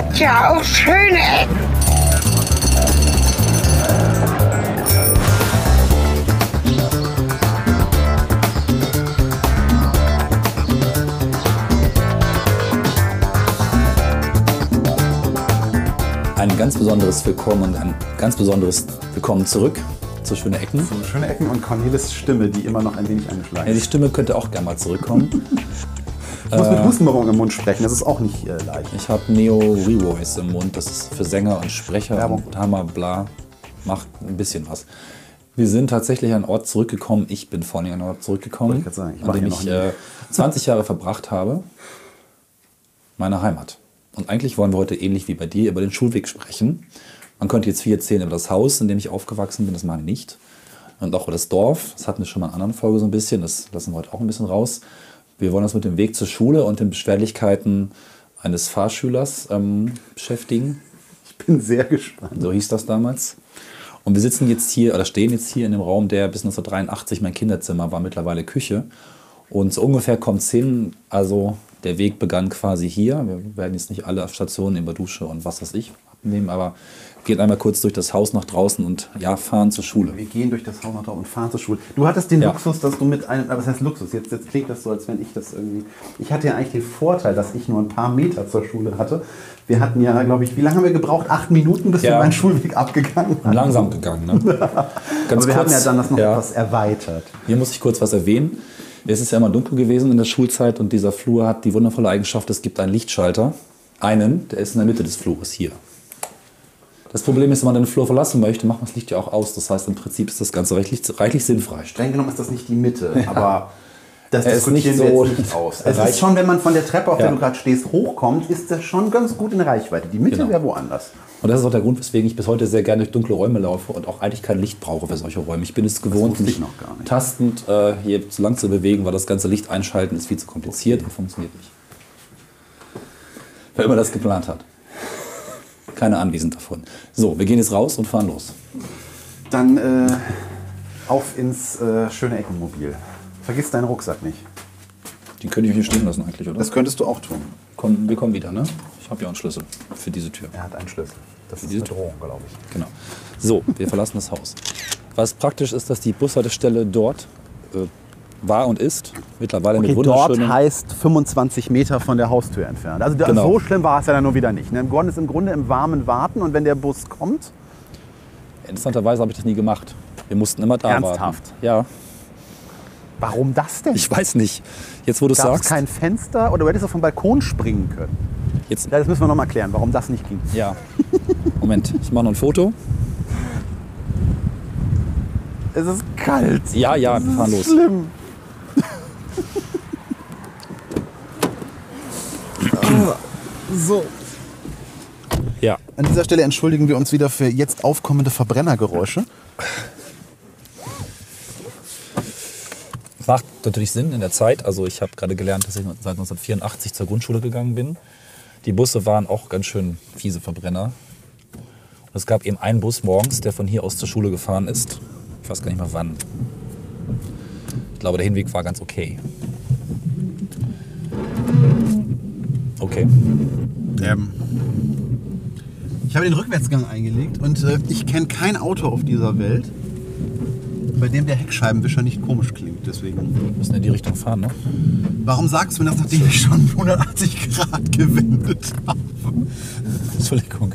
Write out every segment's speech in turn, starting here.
hat ja auch schöne Ecken. Ein ganz besonderes Willkommen und ein ganz besonderes Willkommen zurück zu Schöne Ecken. So schöne Ecken und Cornelis Stimme, die immer noch ein wenig angeschlagen Ja, die ist. Stimme könnte auch gerne mal zurückkommen. Ich muss mit Hustenballon im Mund sprechen, das ist auch nicht äh, leicht. Ich habe Neo Revoice im Mund. Das ist für Sänger und Sprecher Werbung. und Hammer, bla. Macht ein bisschen was. Wir sind tatsächlich an einen Ort zurückgekommen. Ich bin vor allem an einen Ort zurückgekommen, ich sagen, ich an dem ich äh, 20 Jahre verbracht habe. Meine Heimat. Und eigentlich wollen wir heute ähnlich wie bei dir über den Schulweg sprechen. Man könnte jetzt viel erzählen über das Haus, in dem ich aufgewachsen bin. Das mache ich nicht. Und auch über das Dorf. Das hatten wir schon mal in einer anderen Folge so ein bisschen. Das lassen wir heute auch ein bisschen raus. Wir wollen uns mit dem Weg zur Schule und den Beschwerlichkeiten eines Fahrschülers ähm, beschäftigen. Ich bin sehr gespannt. So hieß das damals. Und wir sitzen jetzt hier oder stehen jetzt hier in dem Raum, der bis 1983 mein Kinderzimmer war, mittlerweile Küche. Und so ungefähr kommt es hin. Also der Weg begann quasi hier. Wir werden jetzt nicht alle Stationen über Dusche und was weiß ich abnehmen, aber gehen einmal kurz durch das Haus nach draußen und ja, fahren zur Schule. Wir gehen durch das Haus nach da und fahren zur Schule. Du hattest den Ja. Luxus, dass du mit einem, aber was heißt Luxus? Jetzt, jetzt klingt das so, als wenn ich das irgendwie. Ich hatte ja eigentlich den Vorteil, dass ich nur ein paar Meter zur Schule hatte. Wir hatten ja, glaube ich, wie lange haben wir gebraucht? Acht Minuten, bis wir Ja. meinen Schulweg abgegangen haben. Langsam gegangen, ne? Ganz Aber wir haben ja dann das noch ja. etwas erweitert. Hier muss ich kurz was erwähnen. Es ist ja immer dunkel gewesen in der Schulzeit und dieser Flur hat die wundervolle Eigenschaft, es gibt einen Lichtschalter. Einen, der ist in der Mitte des Flures hier. Das Problem ist, wenn man den Flur verlassen möchte, macht man das Licht ja auch aus. Das heißt, im Prinzip ist das Ganze reichlich, reichlich sinnfrei. Streng genommen ist das nicht die Mitte, aber das ist nicht diskutieren wir so jetzt nicht aus. Es reich- ist schon, wenn man von der Treppe, auf der Ja. du gerade stehst, hochkommt, ist das schon ganz gut in Reichweite. Die Mitte Genau. wäre woanders. Und das ist auch der Grund, weswegen ich bis heute sehr gerne durch dunkle Räume laufe und auch eigentlich kein Licht brauche für solche Räume. Ich bin es gewohnt, mich nicht. tastend äh, hier zu lang zu bewegen, weil das ganze Licht einschalten ist viel zu kompliziert und funktioniert nicht. Wer immer das geplant hat. Keine anwesend davon. So, wir gehen jetzt raus und fahren los. Dann äh, auf ins äh, schöne Eckenmobil. Vergiss deinen Rucksack nicht. Den könnte ich hier stehen lassen eigentlich, oder? Das könntest du auch tun. Komm, wir kommen wieder, ne? Ich habe ja auch einen Schlüssel für diese Tür. Er hat einen Schlüssel. Das ist diese eine Drohung, glaube ich. Genau. So, wir verlassen das Haus. Was praktisch ist, dass die Bushaltestelle dort äh, war und ist. Mittlerweile mit Okay, dort wunderschönen... heißt 25 Meter von der Haustür entfernt. Also Genau. so schlimm war es ja dann nur wieder nicht. Ne? Im Grunde ist im Grunde im Warmen warten und wenn der Bus kommt, Interessanterweise habe ich das nie gemacht. Wir mussten immer da Ernsthaft? warten. Ja, warum das denn? ich weiß nicht. Jetzt, wo du sagst. kein Fenster oder du hättest auf vom Balkon springen können? Jetzt, das müssen wir noch mal klären, warum das nicht ging. ja. Moment, ich mache noch ein Foto. Es ist kalt. Ja, ja, wir fahren los. Schlimm. so. Ja. An dieser Stelle entschuldigen wir uns wieder für jetzt aufkommende Verbrennergeräusche. Macht natürlich Sinn in der Zeit. Also ich habe gerade gelernt, dass ich seit 1984 zur Grundschule gegangen bin. Die Busse waren auch ganz schön fiese Verbrenner. Und es gab eben einen Bus morgens, der von hier aus zur Schule gefahren ist. Ich weiß gar nicht mehr wann. Ich glaube, der Hinweg war ganz okay. Okay. Ähm, ich habe den Rückwärtsgang eingelegt und äh, ich kenne kein Auto auf dieser Welt, bei dem der Heckscheibenwischer nicht komisch klingt. Deswegen. Wir müssen in die Richtung fahren, ne? Warum sagst du mir das, nachdem ich schon 180 Grad gewendet habe? Entschuldigung.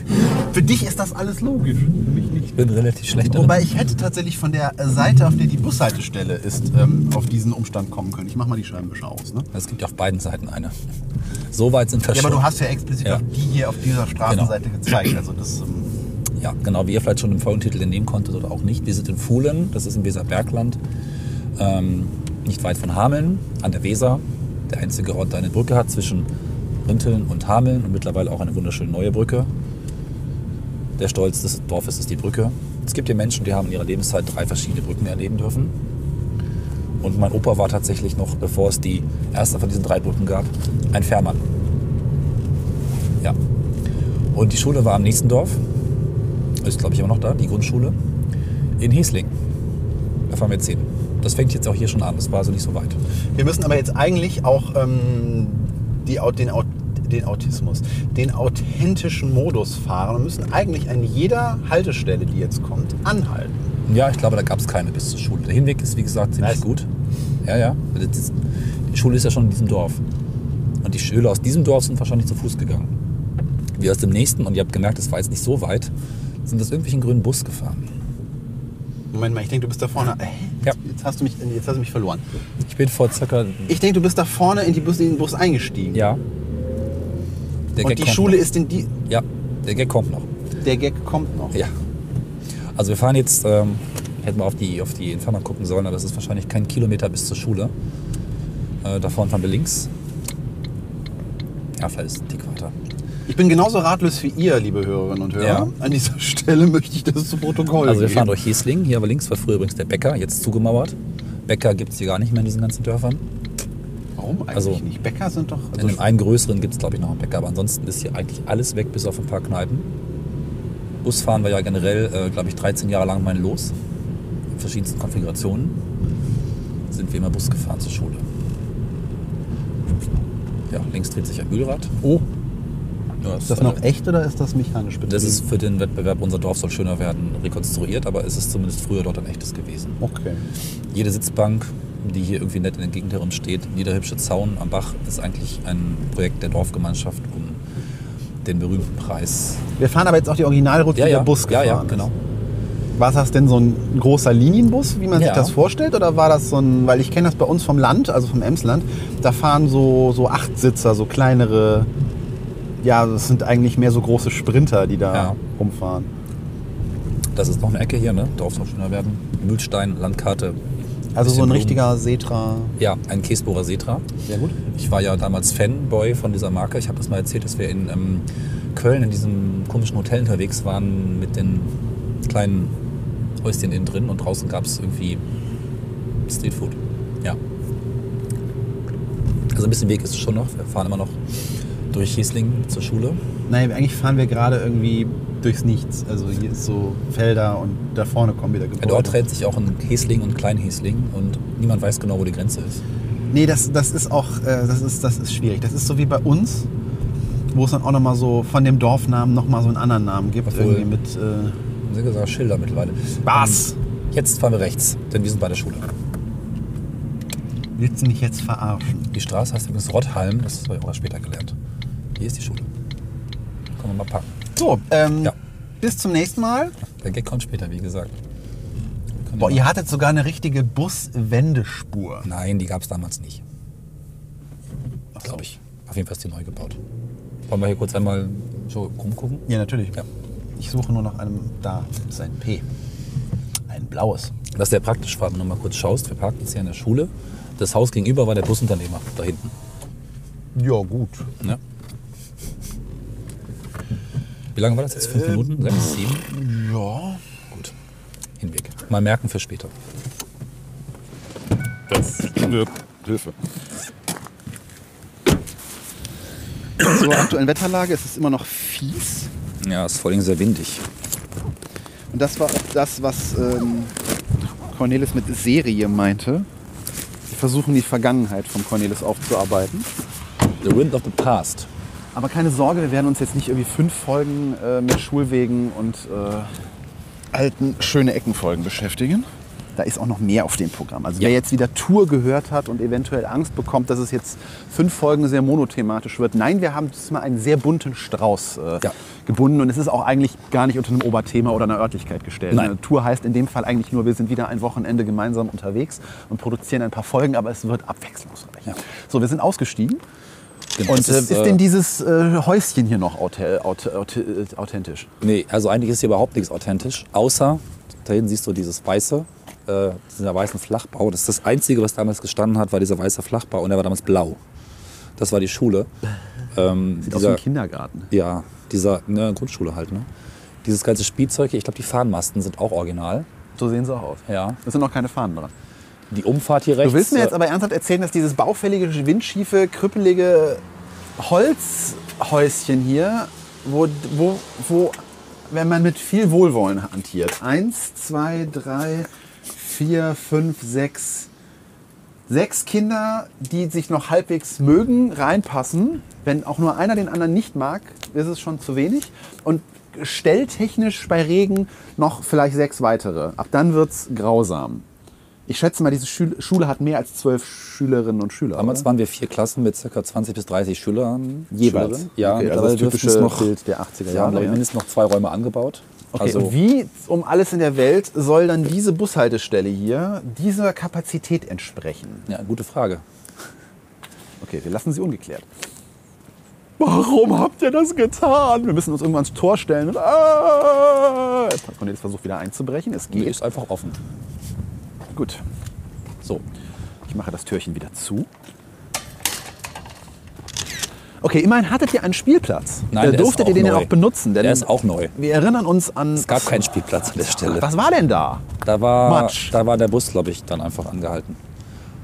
Für dich ist das alles logisch. Für mich nicht. Ich bin relativ schlecht darin. Wobei ich hätte tatsächlich von der Seite, auf der die Bushaltestelle ist, ähm, auf diesen Umstand kommen können. Ich mach mal die Scheibenwischer aus. Ne? Es gibt ja auf beiden Seiten eine. So weit sind wir Ja, aber du hast ja explizit Ja. auf die hier auf dieser Straßenseite gezeigt. Also das. Ähm, Ja, genau, wie ihr vielleicht schon im Folgentitel entnehmen konntet oder auch nicht. Wir sind in Fuhlen, das ist im Weserbergland, ähm, nicht weit von Hameln, an der Weser. Der einzige Ort, der eine Brücke hat zwischen Rinteln und Hameln und mittlerweile auch eine wunderschöne neue Brücke. Der Stolz des Dorfes ist die Brücke. Es gibt hier Menschen, die haben in ihrer Lebenszeit drei verschiedene Brücken erleben dürfen. Und mein Opa war tatsächlich noch, bevor es die erste von diesen drei Brücken gab, ein Fährmann. Ja. Und die Schule war am nächsten Dorf, ist glaube ich immer noch da, die Grundschule, in Hiesling. Da fahren wir jetzt hin. Das fängt jetzt auch hier schon an, das war also nicht so weit. Wir müssen aber jetzt eigentlich auch ähm, die, den, den Autismus, den authentischen Modus fahren und müssen eigentlich an jeder Haltestelle, die jetzt kommt, anhalten. Ja, ich glaube, da gab es keine bis zur Schule. Der Hinweg ist, wie gesagt, ziemlich Was? gut. Ja, ja. Ist- Die Schule ist ja schon in diesem Dorf. Und die Schüler aus diesem Dorf sind wahrscheinlich zu Fuß gegangen. Wir aus dem nächsten, und ihr habt gemerkt, es war jetzt nicht so weit, sind aus irgendwelchen grünen Bus gefahren. Moment mal, ich denke, du bist da vorne. Äh, Ja. Jetzt, hast du mich, jetzt hast du mich verloren. Ich bin vor circa. Ich denke, du bist da vorne in, die Bus, in den Bus eingestiegen. Ja. Der Und die kommt Schule noch. ist in die. Ja, der Gag kommt noch. Der Gag kommt noch. Ja. Also wir fahren jetzt, ähm, hätten wir auf die, auf die Inferno gucken sollen, aber es ist wahrscheinlich kein Kilometer bis zur Schule. Äh, da vorne fahren wir links. Ja, vielleicht ist es ein Tick weiter. Ich bin genauso ratlos wie ihr, liebe Hörerinnen und Hörer. Ja. An dieser Stelle möchte ich das zu Protokoll Also wir geben. fahren durch Hiesling. Hier aber links war früher übrigens der Bäcker, jetzt zugemauert. Bäcker gibt es hier gar nicht mehr in diesen ganzen Dörfern. Warum eigentlich Also- nicht? Bäcker sind doch. In Also dem einen größeren gibt es, glaube ich, noch einen Bäcker. Aber ansonsten ist hier eigentlich alles weg, bis auf ein paar Kneipen. Busfahren war ja generell, äh, glaube ich, 13 Jahre lang mein Los. In verschiedensten Konfigurationen sind wir immer Bus gefahren zur Schule. Ja, links dreht sich ein Mühlrad. oh, Ja, ist das noch echt oder ist das mechanisch betrieben? Das ist für den Wettbewerb Unser Dorf soll schöner werden rekonstruiert, aber es ist zumindest früher dort ein echtes gewesen. Okay. Jede Sitzbank, die hier irgendwie nett in der Gegend herum steht, jeder hübsche Zaun am Bach ist eigentlich ein Projekt der Dorfgemeinschaft, um den berühmten Preis. Wir fahren aber jetzt auch die Originalroute, Ja, ja, der Bus ja, gefahren ja, ist. genau. War das denn so ein großer Linienbus, wie man sich Ja. das vorstellt? Oder war das so ein, weil ich kenne das bei uns vom Land, also vom Emsland, da fahren so, so Achtsitzer, so kleinere, ja, das sind eigentlich mehr so große Sprinter, die da Ja. rumfahren. Das ist noch eine Ecke hier, ne? Dorf soll schöner werden. Mühlstein, Landkarte. Also so ein Blumen. richtiger Setra. Ja, ein Käsbohrer Setra. Sehr gut. Ich war ja damals Fanboy von dieser Marke. Ich habe das mal erzählt, dass wir in ähm, Köln in diesem komischen Hotel unterwegs waren mit den kleinen Häuschen innen drin und draußen gab es irgendwie Streetfood. Ja. Also ein bisschen Weg ist es schon noch. Wir fahren immer noch durch Hiesling zur Schule. Nein, eigentlich fahren wir gerade irgendwie durchs Nichts. Also hier ist so Felder und da vorne kommen wieder Ja, Gebäude. dort trennt sich auch ein Hiesling und Kleinhiesling und niemand weiß genau, wo die Grenze ist. Nee, das, das ist auch, äh, das ist, das ist schwierig. Das ist so wie bei uns, wo es dann auch nochmal so von dem Dorfnamen nochmal so einen anderen Namen gibt. Obwohl- Irgendwie mit, äh, Haben sie gesagt, Schilder mittlerweile. Was? Ähm, Jetzt fahren wir rechts, denn wir sind bei der Schule. willst du mich jetzt verarschen? Die Straße heißt übrigens Rotthalm, das habe ich auch später gelernt. Hier ist die Schule. Können wir mal packen. So, ähm, Ja. bis zum nächsten Mal. Der Gag kommt später, wie gesagt. Boah, ja ihr hattet sogar eine richtige Buswendespur. Nein, die gab es damals nicht. Glaube ich. Auf jeden Fall ist die neu gebaut. Wollen wir hier kurz einmal so rumgucken? Ja, natürlich. Ja. Ich suche nur nach einem, da ist ein P. Ein blaues. Das ist sehr praktisch, wenn du mal kurz schaust. Wir parken jetzt hier in der Schule. Das Haus gegenüber war der Busunternehmer, da hinten. Ja, gut. Ne? Wie lange war das jetzt? Fünf Minuten? Sechs, sieben? Ja. Gut. Hinweg. Mal merken für später. Das wirkt Hilfe. Zur aktuellen Wetterlage ist es immer noch fies. Ja, ist vor allem sehr windig. Und das war auch das, was ähm, Cornelis mit Serie meinte. Wir versuchen die Vergangenheit von Cornelis aufzuarbeiten. The Wind of the Past. Aber keine Sorge, wir werden uns jetzt nicht irgendwie fünf Folgen äh, mit Schulwegen und äh, alten schöne Eckenfolgen beschäftigen. Da ist auch noch mehr auf dem Programm. Also Ja. wer jetzt wieder Tour gehört hat und eventuell Angst bekommt, dass es jetzt fünf Folgen sehr monothematisch wird. Nein, wir haben diesmal einen sehr bunten Strauß äh, Ja. gebunden und es ist auch eigentlich gar nicht unter einem Oberthema oder einer Örtlichkeit gestellt. Nein. Eine Tour heißt in dem Fall eigentlich nur, wir sind wieder ein Wochenende gemeinsam unterwegs und produzieren ein paar Folgen, aber es wird abwechslungsreich. Ja. So, wir sind ausgestiegen. Genau, Und es äh, ist, denn dieses äh, Häuschen hier noch auth auth auth authentisch? Nee, also eigentlich ist hier überhaupt nichts authentisch, außer da hinten siehst du dieses weiße, äh, dieser weißen Flachbau. Das ist das Einzige, was damals gestanden hat, war dieser weiße Flachbau und der war damals blau. Das war die Schule. Ähm, Sieht aus wie dieser, ein Kindergarten. ja, dieser ne, Grundschule halt. Ne? Dieses ganze Spielzeug, hier, ich glaube, die Fahnenmasten sind auch original. So sehen sie auch aus. Ja. Es sind noch keine Fahnen dran. Die Umfahrt hier rechts. Du willst mir jetzt äh, aber ernsthaft erzählen, dass dieses baufällige, windschiefe, krüppelige Holzhäuschen hier, wo, wo, wo, wenn man mit viel Wohlwollen hantiert, eins, zwei, drei, vier, fünf, sechs, sechs Kinder, die sich noch halbwegs mögen, reinpassen. Wenn auch nur einer den anderen nicht mag, ist es schon zu wenig. Und stelltechnisch bei Regen noch vielleicht sechs weitere. Ab dann wird es grausam. Ich schätze mal, diese Schule, hat mehr als zwölf Schülerinnen und Schüler. Damals oder? waren wir vier Klassen mit ca. 20 bis 30 Schülern. Jeweils? Ja, Okay, also das typische noch, Bild der 80er Sie haben, Jahre, ich, ja. mindestens noch zwei Räume angebaut. Okay, Also, und wie um alles in der Welt soll dann diese Bushaltestelle hier dieser Kapazität entsprechen? ja, gute Frage. Okay, wir lassen sie ungeklärt. Warum habt ihr das getan? Wir müssen uns irgendwann ans Tor stellen. Und, ah! Cornelis versucht wieder einzubrechen. Es Die geht. ist einfach offen. Gut. So. Ich mache das Türchen wieder zu. Okay, immerhin hattet ihr einen Spielplatz. Nein, äh, ist durftet ihr den neu. auch benutzen? Denn Der ist auch neu. Wir erinnern uns an. Es gab keinen Spielplatz an der Stelle. Was war denn da? Da war, Matsch. da war der Bus, glaube ich, dann einfach angehalten.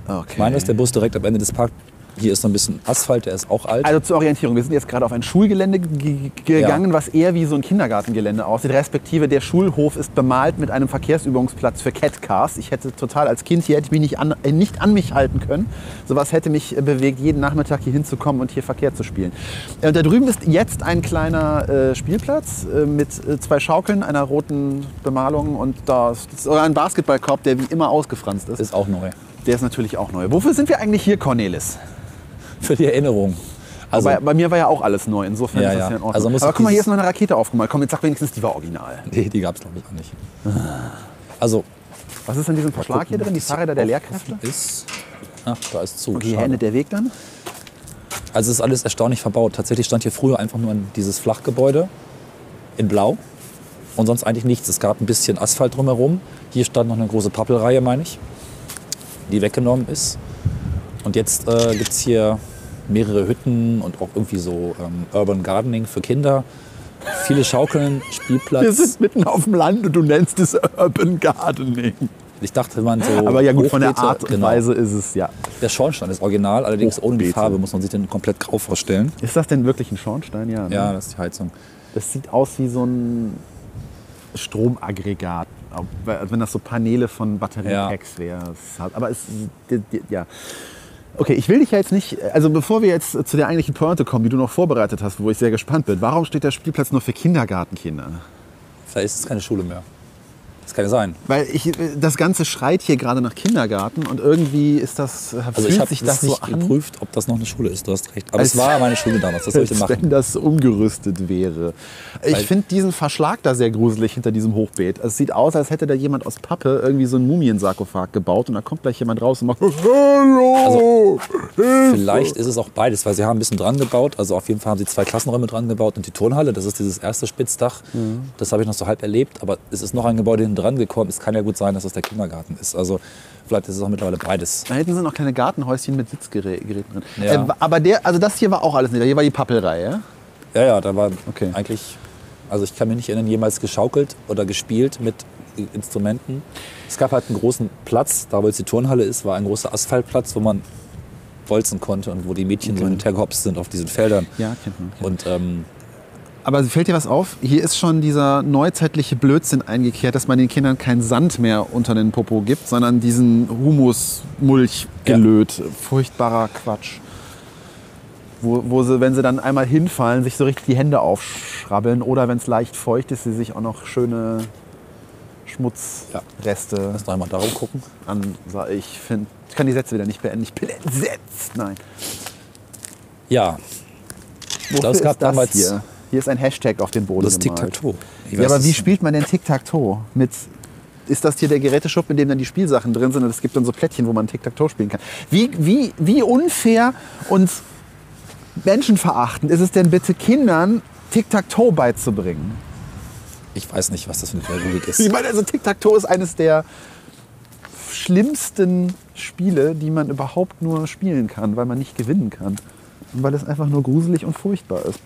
Okay. Ich meine, dass der Bus direkt am Ende des Parks. Hier ist noch ein bisschen Asphalt, der ist auch alt. Also zur Orientierung, wir sind jetzt gerade auf ein Schulgelände ge- gegangen, was eher wie so ein Kindergartengelände aussieht. Respektive der Schulhof ist bemalt mit einem Verkehrsübungsplatz für Catcars. Ich hätte total als Kind hier hätte ich mich nicht an, äh, nicht an mich halten können. Sowas hätte mich äh, bewegt, jeden Nachmittag hier hinzukommen und hier Verkehr zu spielen. Äh, Und da drüben ist jetzt ein kleiner äh, Spielplatz äh, mit äh, zwei Schaukeln, einer roten Bemalung und da ist ein Basketballkorb, der wie immer ausgefranst ist. ist auch neu. Der ist natürlich auch neu. Wofür sind wir eigentlich hier, Cornelis? Für die Erinnerung. Also, bei, bei mir war ja auch alles neu, insofern Ja, ist das ja. in Ordnung. Also Aber guck mal, hier ist noch eine Rakete aufgemalt. Komm, jetzt sag wenigstens, die war original. nee, die gab es, glaube ich, auch nicht. Also, Was ist in diesem Verschlag hier drin? Die Fahrräder der Lehrkräfte? ist. Ach, da ist zu. Okay, hier Schade. endet der Weg dann. Also es ist alles erstaunlich verbaut. Tatsächlich stand hier früher einfach nur dieses Flachgebäude in Blau und sonst eigentlich nichts. Es gab ein bisschen Asphalt drumherum. Hier stand noch eine große Pappelreihe, meine ich, die weggenommen ist. Und jetzt äh, gibt es hier mehrere Hütten und auch irgendwie so ähm, Urban Gardening für Kinder. Viele Schaukeln, Spielplatz. Wir sind mitten auf dem Land und du nennst es Urban Gardening. ich dachte, man so. Aber ja gut, von der Hochbeete- Art und genau. Weise ist es ja. Der Schornstein ist original, allerdings ohne die Hochbeete. Farbe muss man sich den komplett grau vorstellen. Ist das denn wirklich ein Schornstein? Ja. ne? Ja, das ist die Heizung. Das sieht aus wie so ein Stromaggregat. Als wenn das so Paneele von Batteriepacks wäre. Es hat- Aber es ja. Okay, ich will dich ja jetzt nicht, also bevor wir jetzt zu der eigentlichen Pointe kommen, die du noch vorbereitet hast, wo ich sehr gespannt bin, warum steht der Spielplatz nur für Kindergartenkinder? Vielleicht ist es keine Schule mehr. Das kann ja sein. Weil ich, das Ganze schreit hier gerade nach Kindergarten und irgendwie ist das, Also fühlt ich habe sich das das so nicht an, geprüft, ob das noch eine Schule ist. Du hast recht. Aber es war meine Schule damals. Was soll ich denn als machen? wenn das umgerüstet wäre. Ich finde diesen Verschlag da sehr gruselig hinter diesem Hochbeet. Also es sieht aus, als hätte da jemand aus Pappe irgendwie so einen Mumiensarkophag gebaut und da kommt gleich jemand raus und macht Hallo! Vielleicht ist es auch beides, weil sie haben ein bisschen dran gebaut. Also auf jeden Fall haben sie zwei Klassenräume dran gebaut und die Turnhalle. Das ist dieses erste Spitzdach. Mhm. Das habe ich noch so halb erlebt. Aber es ist noch ein Gebäude hinten dran gekommen. Es kann ja gut sein, dass das der Kindergarten ist. Also vielleicht ist es auch mittlerweile beides. Da hinten sind noch kleine Gartenhäuschen mit Sitzgeräten drin. Ja. Äh, aber der, also das hier war auch alles nicht. Hier war die Pappelreihe. Ja, ja, da war Okay. eigentlich. Also ich kann mich nicht erinnern, jemals geschaukelt oder gespielt mit Instrumenten. Es gab halt einen großen Platz, da wo jetzt die Turnhalle ist, war ein großer Asphaltplatz, wo man bolzen konnte und wo die Mädchen so hintergehopst sind auf diesen Feldern. Ja, kennt man. Und ähm, Aber fällt dir was auf? Hier ist schon dieser neuzeitliche Blödsinn eingekehrt, dass man den Kindern keinen Sand mehr unter den Popo gibt, sondern diesen Humusmulchgelöt. Furchtbarer Quatsch. Wo, wo sie, wenn sie dann einmal hinfallen, sich so richtig die Hände aufschrabbeln oder wenn es leicht feucht ist, sie sich auch noch schöne Schmutzreste lass noch einmal darauf gucken. an. Ich finde, ich kann die Sätze wieder nicht beenden. Ich bin entsetzt. Nein. Ja, Wofür es gab ist das damals- hier? Hier ist ein Hashtag auf den Boden das ist. Tic-Tac-Toe. Ja, aber wie spielt man denn Tic-Tac-Toe? Mit ist das hier der Geräteschuppen, in dem dann die Spielsachen drin sind und es gibt dann so Plättchen, wo man Tic-Tac-Toe spielen kann? Wie, wie, wie unfair und menschenverachtend ist es denn bitte Kindern Tic-Tac-Toe beizubringen? Ich weiß nicht, was das für eine Pädagogik ist. Ich meine, also Tic-Tac-Toe ist eines der schlimmsten Spiele, die man überhaupt nur spielen kann, weil man nicht gewinnen kann. Und weil es einfach nur gruselig und furchtbar ist.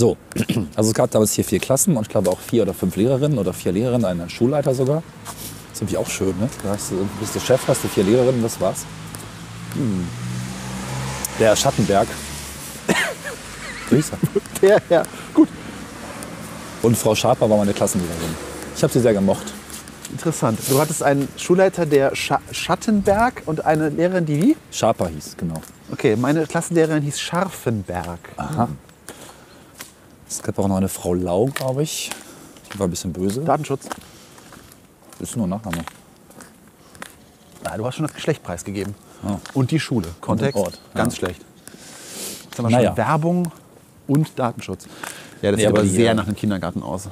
So, also es gab damals hier vier Klassen und ich glaube auch vier oder fünf Lehrerinnen oder vier Lehrerinnen, einen Schulleiter sogar. Das ist irgendwie auch schön, ne? Da hast du, bist du Chef, hast du vier Lehrerinnen, das war's. Hm. Der Schattenberg. Grüße. Ja, ja, gut. Und Frau Schaper war meine Klassenlehrerin. Ich habe sie sehr gemocht. Interessant. Du hattest einen Schulleiter, der Scha Schattenberg und eine Lehrerin, die wie? Sharper hieß, genau. Okay, meine Klassenlehrerin hieß Scharfenberg. Aha. Es gab auch noch eine Frau Lau, glaube ich. Die war ein bisschen böse. Datenschutz. ist nur Nachname. Ah, du hast schon das Geschlecht preisgegeben. Ah. Und die Schule. Kontext. Ort, Ganz ja. schlecht. Jetzt haben wir Naja. schon Werbung und Datenschutz. Ja, das Nee, sieht aber sehr äh, nach einem Kindergarten aus.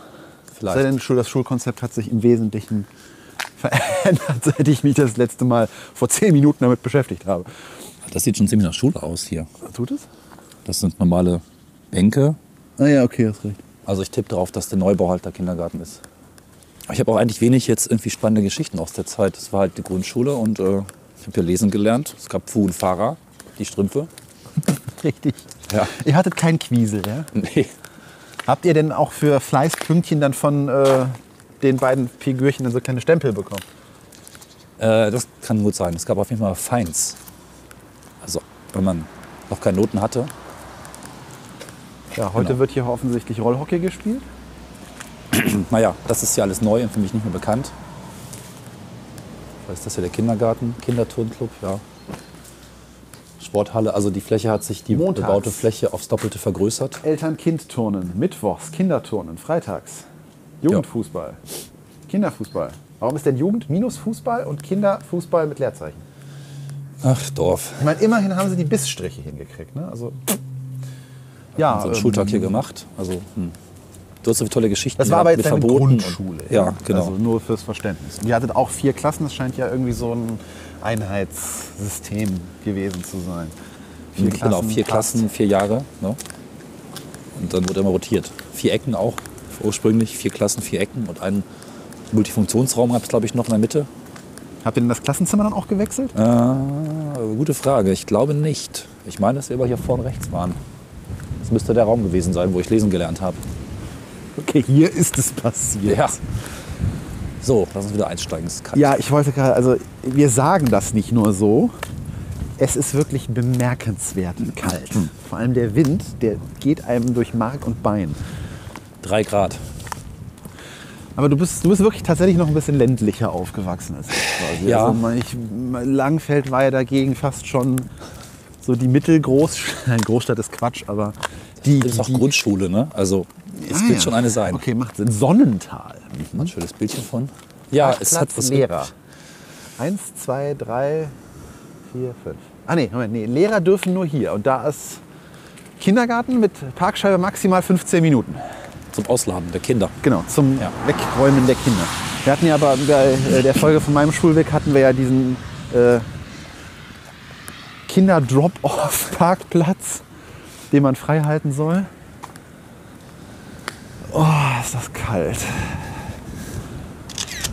Vielleicht. Denn, das Schulkonzept hat sich im Wesentlichen verändert, seit ich mich das letzte Mal vor zehn Minuten damit beschäftigt habe. Das sieht schon ziemlich nach Schule aus hier. Tut es? Das sind normale Bänke. Ah ja, okay, hast recht. Also ich tippe darauf, dass der Neubau halt der Kindergarten ist. Ich habe auch eigentlich wenig jetzt irgendwie spannende Geschichten aus der Zeit. Das war halt die Grundschule und äh, ich habe hier lesen gelernt. Es gab Fu und Fahrer, die Strümpfe. Richtig. Ja. Ihr hattet keinen Quiesel, ja? Nee. Habt ihr denn auch für Fleißpünktchen dann von äh, den beiden Figürchen dann so kleine Stempel bekommen? Äh, das kann gut sein. Es gab auf jeden Fall Feins. Also wenn man noch keine Noten hatte. Ja, heute Genau. wird hier offensichtlich Rollhockey gespielt. Naja, das ist ja alles neu und für mich nicht mehr bekannt. Was ist das hier der Kindergarten? Kinderturnclub, ja. Sporthalle, also die Fläche hat sich, die Montags. bebaute Fläche aufs Doppelte vergrößert. Eltern-Kind-Turnen, Mittwochs, Kinderturnen, Freitags, Jugendfußball, Kinderfußball. Warum ist denn Jugend minus Fußball und Kinderfußball mit Leerzeichen? Ach, Dorf. Ich meine, immerhin haben sie die Bissstriche hingekriegt. Ne? Also, ja, so einen ähm, Schultag hier gemacht. Also, hm. Du hast so tolle Geschichten Das war aber jetzt mit eine. Grundschule. Und, ja, genau. Also nur fürs Verständnis. Und ihr hattet auch vier Klassen. Das scheint ja irgendwie so ein Einheitssystem gewesen zu sein. Vier genau, vier passt. Klassen, vier Jahre. Ne? Und dann wurde immer rotiert. Vier Ecken auch, ursprünglich. Vier Klassen, vier Ecken und einen Multifunktionsraum gab es, glaube ich, noch in der Mitte. Habt ihr denn das Klassenzimmer dann auch gewechselt? Äh, gute Frage. Ich glaube nicht. Ich meine, dass wir aber hier vorne rechts waren. Das müsste der Raum gewesen sein, wo ich lesen gelernt habe. Okay, hier ist es passiert. Ja. So, lass uns wieder einsteigen. Es ist kalt. Ja, ich wollte gerade, also wir sagen das nicht nur so. Es ist wirklich bemerkenswert kalt. Vor allem der Wind, der geht einem durch Mark und Bein. Drei Grad. Aber du bist, du bist wirklich tatsächlich noch ein bisschen ländlicher aufgewachsen als ich quasi. Ja. Also ich, Langfeld war ja dagegen fast schon so die Mittelgroßstadt. Großstadt ist Quatsch, aber die. Das ist auch die, Grundschule, ne? Also, es Ah, wird ja. schon eine sein. Okay, macht Sinn. Sonnental. Ein schönes Bildchen von. Ja, es hat was Lehrer. Eins, zwei, drei, vier, fünf. Ah nee, Moment, nee, Lehrer dürfen nur hier. Und da ist Kindergarten mit Parkscheibe maximal 15 Minuten. zum Ausladen der Kinder. Genau, zum Ja. Wegräumen der Kinder. Wir hatten ja aber bei äh, der Folge von meinem Schulweg hatten wir ja diesen äh, Kinder-Drop-Off-Parkplatz, den man frei halten soll. Oh, ist das kalt.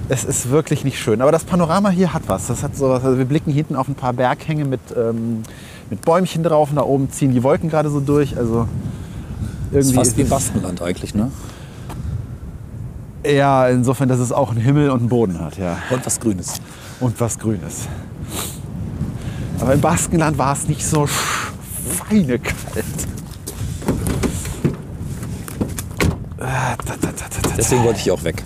Es ist wirklich nicht schön. Aber das Panorama hier hat was. Das hat sowas. Also wir blicken hinten auf ein paar Berghänge mit, ähm, mit Bäumchen drauf. Und da oben ziehen die Wolken gerade so durch. Also Das ist irgendwie fast wie Baskenland eigentlich, ne? Ja, insofern, dass es auch einen Himmel und einen Boden hat, ja. Und was Grünes. Und was Grünes. Aber im Baskenland war es nicht so feine kalt. Da, da, da, da, da. Deswegen wollte ich auch weg.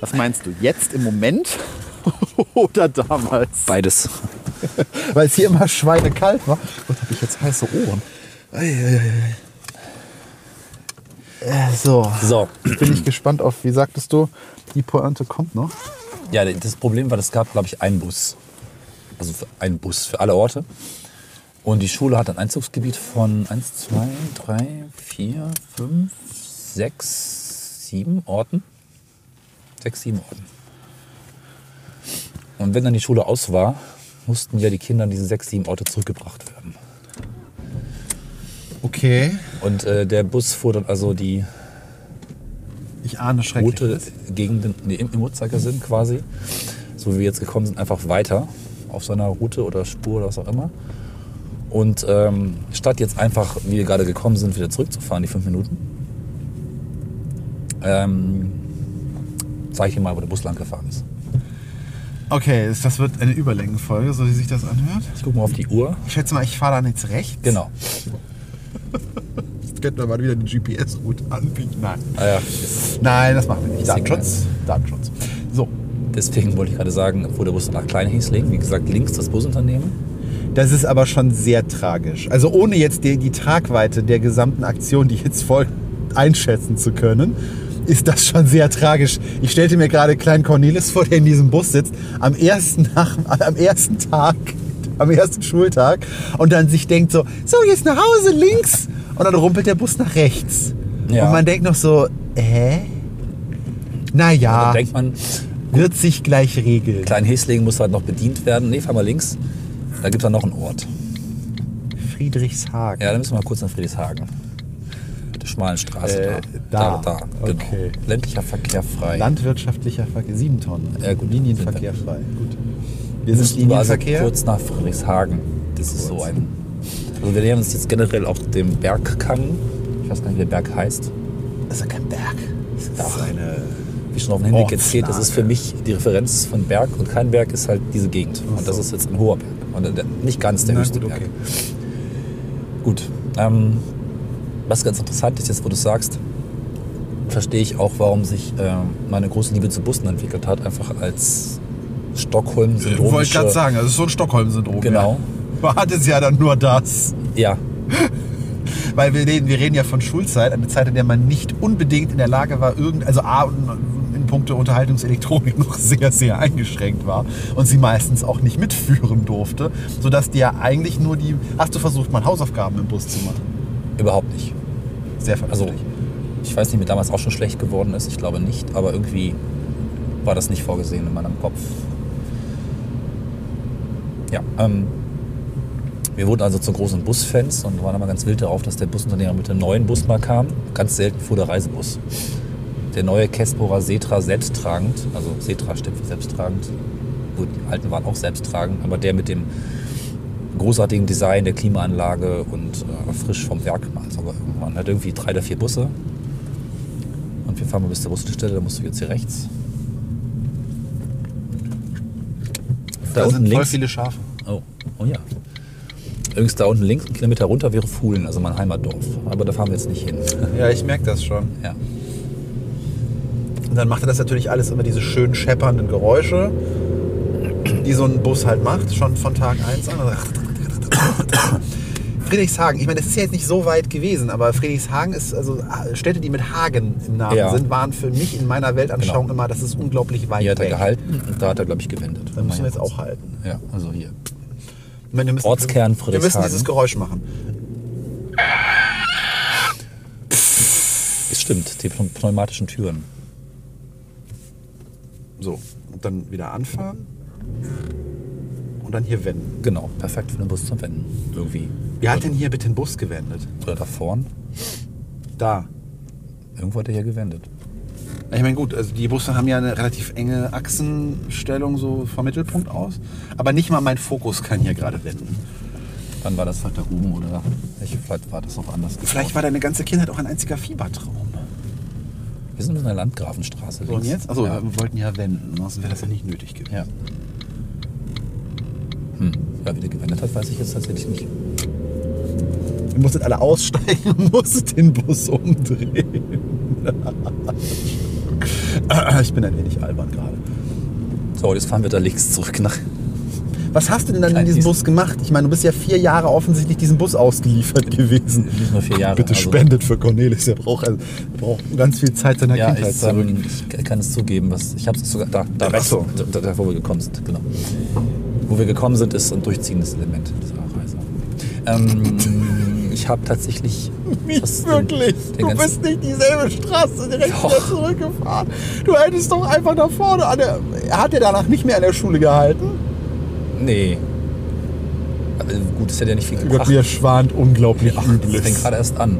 Was meinst du, jetzt im Moment oder damals? Beides. Weil es hier immer schweinekalt war. Und habe ich jetzt heiße Ohren. Äh, so, So. bin ich gespannt auf, wie sagtest du, die Pointe kommt noch. Ja, das Problem war, es gab, glaube ich, einen Bus. Also einen Bus für alle Orte. Und die Schule hat ein Einzugsgebiet von 1, 2, 3, 4, 5, 6, 7 Orten. 6, 7 Orten. Und wenn dann die Schule aus war, mussten ja die Kinder an diese 6, 7 Orte zurückgebracht werden. Okay. Und äh, der Bus fuhr dann also die Ich ahne Route schrecklich. gegen den, nee, im im Uhrzeigersinn quasi, so wie wir jetzt gekommen sind, einfach weiter auf seiner Route oder Spur oder was auch immer. Und ähm, statt jetzt einfach, wie wir gerade gekommen sind, wieder zurückzufahren, die fünf Minuten, ähm, zeige ich Ihnen mal, wo der Bus lang gefahren ist. Okay, das- wird eine Überlängenfolge, so wie sich das anhört. Ich gucke mal auf die Uhr. Ich schätze mal, ich fahre dann jetzt rechts. Genau. könnten wir mal wieder die GPS-Route anbieten. Nein. Ah ja, Nein, das machen wir nicht. Datenschutz. Datenschutz. So, deswegen wollte ich gerade sagen, wo der Bus nach Kleinhäsling, wie gesagt, links das Busunternehmen. das ist aber schon sehr tragisch. Also ohne jetzt die, die Tragweite der gesamten Aktion, die jetzt voll einschätzen zu können, ist das schon sehr tragisch. Ich stellte mir gerade kleinen Cornelis vor, der in diesem Bus sitzt, am ersten, nach, am ersten Tag, am ersten Schultag und dann sich denkt so, so jetzt nach Hause links und dann rumpelt der Bus nach rechts. Ja. Und man denkt noch so, hä? Naja, Dann denkt man, wird sich gleich regeln. Kleinhäsling muss halt noch bedient werden. Nee, fahr mal links. Da gibt es dann noch einen Ort. Friedrichshagen. Ja, dann müssen wir mal kurz nach Friedrichshagen. Der schmalen Straße Äh, da. da. Da, genau. Okay. Ländlicher Verkehr frei. Landwirtschaftlicher Verkehr, sieben Tonnen. Ja, gut. Linienverkehr frei. Gut. Wir sind Linienverkehr. kurz nach Friedrichshagen. Das ist so ein. Also wir nähern uns jetzt generell auch dem Bergkamm. Ich weiß gar nicht, wie der Berg heißt. Das ist ja kein Berg. Das ist Doch. eine. Wie schon auf dem Hinweg erzählt, das ist für mich die Referenz von Berg und kein Berg ist halt diese Gegend. Und das ist jetzt ein hoher Berg. Und der, nicht ganz der Na höchste gut, Berg. okay. Gut. Ähm, was ganz interessant ist, jetzt wo du es sagst, verstehe ich auch, warum sich äh, meine große Liebe zu Bussen entwickelt hat. Einfach als Stockholm-Syndrom. Wollte ich gerade sagen, also so ein Stockholm-Syndrom. Genau. Ja. Hat es ja dann nur das. Ja, Weil wir reden, wir reden ja von Schulzeit, eine Zeit, in der man nicht unbedingt in der Lage war, irgend, also A, in puncto Unterhaltungselektronik noch sehr, sehr eingeschränkt war und sie meistens auch nicht mitführen durfte, sodass dir eigentlich nur die. Hast du versucht, mal Hausaufgaben im Bus zu machen? überhaupt nicht. Sehr Also, vernünftig. ich weiß nicht, ob mir damals auch schon schlecht geworden ist. Ich glaube nicht. Aber irgendwie war das nicht vorgesehen in meinem Kopf. Ja, ähm, wir wurden also zu großen Busfans und waren immer ganz wild darauf, dass der Busunternehmer mit dem neuen Bus mal kam. Ganz selten fuhr der Reisebus. Der neue Kesporer Setra selbsttragend, also Setra steht für selbsttragend. Gut, die alten waren auch selbsttragend, aber der mit dem großartigen Design der Klimaanlage und äh, frisch vom Werk mal sogar irgendwann. Hat irgendwie drei oder vier Busse. Und wir fahren mal bis zur Busstelle, da musst du jetzt hier rechts. Da, unten links. viele Schafe. Oh, oh ja. Übrigens da unten links, einen Kilometer runter wäre Fuhlen, also mein Heimatdorf. Aber da fahren wir jetzt nicht hin. Ja, ich merke das schon. ja. Und dann macht er das natürlich alles immer diese schön scheppernden Geräusche, die so ein Bus halt macht, schon von Tag 1 an. Friedrichshagen, ich meine, das ist ja jetzt nicht so weit gewesen, aber Friedrichshagen ist, also Städte, die mit Hagen im Namen Ja. sind, waren für mich in meiner Weltanschauung Genau. immer, das ist unglaublich weit Hier hat er weg. gehalten und da hat er, glaube ich, gewendet. Da müssen wir jetzt auch halten. Ja, also hier. Wir müssen, Ortskern Wir müssen Friedrichshagen. dieses Geräusch machen. Es stimmt, die pneumatischen Türen. So, und dann wieder anfahren und dann hier wenden. Genau, perfekt für den Bus zum Wenden. Irgendwie. Wer hat denn hier bitte den Bus gewendet? Oder da vorn. Da. Irgendwo hat er hier gewendet. Ich meine, gut, also die Busse haben ja eine relativ enge Achsenstellung so vom Mittelpunkt aus. Aber nicht mal mein Fokus kann hier gerade wenden. Dann war das halt da oben oder ich, vielleicht war das noch anders. Vielleicht war deine ganze Kindheit auch ein einziger Fiebertraum. Wir sind in der Landgrafenstraße. So, und jetzt? Achso, ja. wir wollten ja wenden, sonst wäre das ja nicht nötig gewesen. Ja. Hm. Ja, wie der gewendet hat, weiß ich jetzt tatsächlich nicht. Ihr musstet alle aussteigen und musstet den Bus umdrehen. ich bin ein wenig albern gerade. So, jetzt fahren wir da links zurück nach. Was hast du denn dann in diesem. Bus gemacht? Ich meine, du bist ja vier Jahre offensichtlich diesem Bus ausgeliefert gewesen. Nicht nur vier Jahre. Bitte also- spendet für Cornelis, der braucht, also, braucht ganz viel Zeit seiner Ja, Kindheit ich, zurück. ähm, ich kann es zugeben, was ich habe es sogar da, da rechts, so. da, da, wo wir gekommen sind, genau. Wo wir gekommen sind, ist ein durchziehendes Element dieser Reise. Ähm, ich habe tatsächlich Nicht was den- wirklich. den du bist nicht dieselbe Straße direkt Doch. wieder zurückgefahren. Du hättest doch einfach da vorne an der. Hat er danach nicht mehr an der Schule gehalten? Nee. Aber gut, es hätte ja nicht viel Gott, gebracht. mir schwant unglaublich Ach, das fängt Übles. gerade erst an.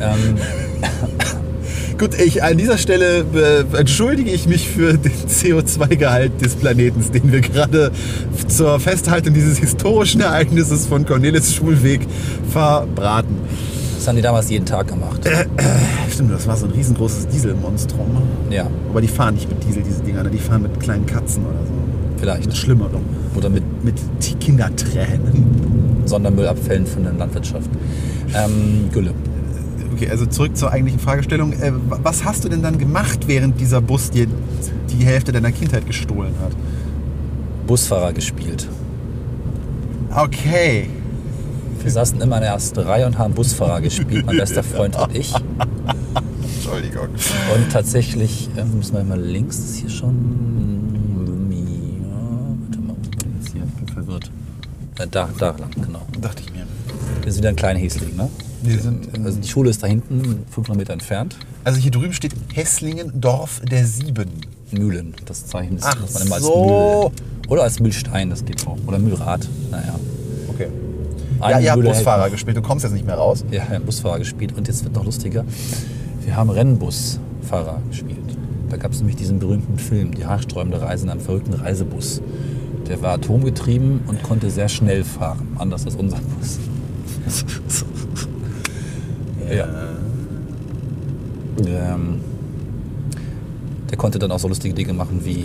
Ähm, Gut, ich, an dieser Stelle äh, entschuldige ich mich für den CO2-Gehalt des Planetens, den wir gerade zur Festhaltung dieses historischen Ereignisses von Cornelis Schulweg verbraten. das haben die damals jeden Tag gemacht. Stimmt, das war so ein riesengroßes Dieselmonstrum. Ja, Aber die fahren nicht mit Diesel, diese Dinger, ne? die fahren mit kleinen Katzen oder so. vielleicht. Mit Schlimmerem. Oder mit Mit Kindertränen. Sondermüllabfällen von der Landwirtschaft. Ähm, Gülle. Okay, also zurück zur eigentlichen Fragestellung. Äh, was hast du denn dann gemacht, während dieser Bus dir die Hälfte deiner Kindheit gestohlen hat? Busfahrer gespielt. Okay. Wir saßen immer in der ersten Reihe und haben Busfahrer gespielt, mein bester Freund und ich. Entschuldigung. Und tatsächlich, äh, müssen wir mal links, ist hier schon. Ja, warte mal, jetzt hier? Ich bin verwirrt. Äh, da, da lang, genau. Dachte ich mir. Wir sind wieder ein kleiner Häsling, ne? Wir sind, Also die Schule ist da hinten, 500 Meter entfernt. Also hier drüben steht Hesslingen, Dorf der Sieben. Mühlen, das Zeichen ist, Ach was man immer als so. Mühle. Oder als Mühlstein, das geht auch. Oder Mühlrad, naja. Okay. Ja, ihr habt hält Busfahrer noch. gespielt, du kommst jetzt nicht mehr raus. Ja, wir haben Busfahrer gespielt und jetzt wird noch lustiger. Wir haben Rennbusfahrer gespielt. Da gab es nämlich diesen berühmten Film, Die haarsträubende Reise in einem verrückten Reisebus. Der war atomgetrieben und konnte sehr schnell fahren, anders als unser Bus. ja. Ähm, der konnte dann auch so lustige Dinge machen wie äh,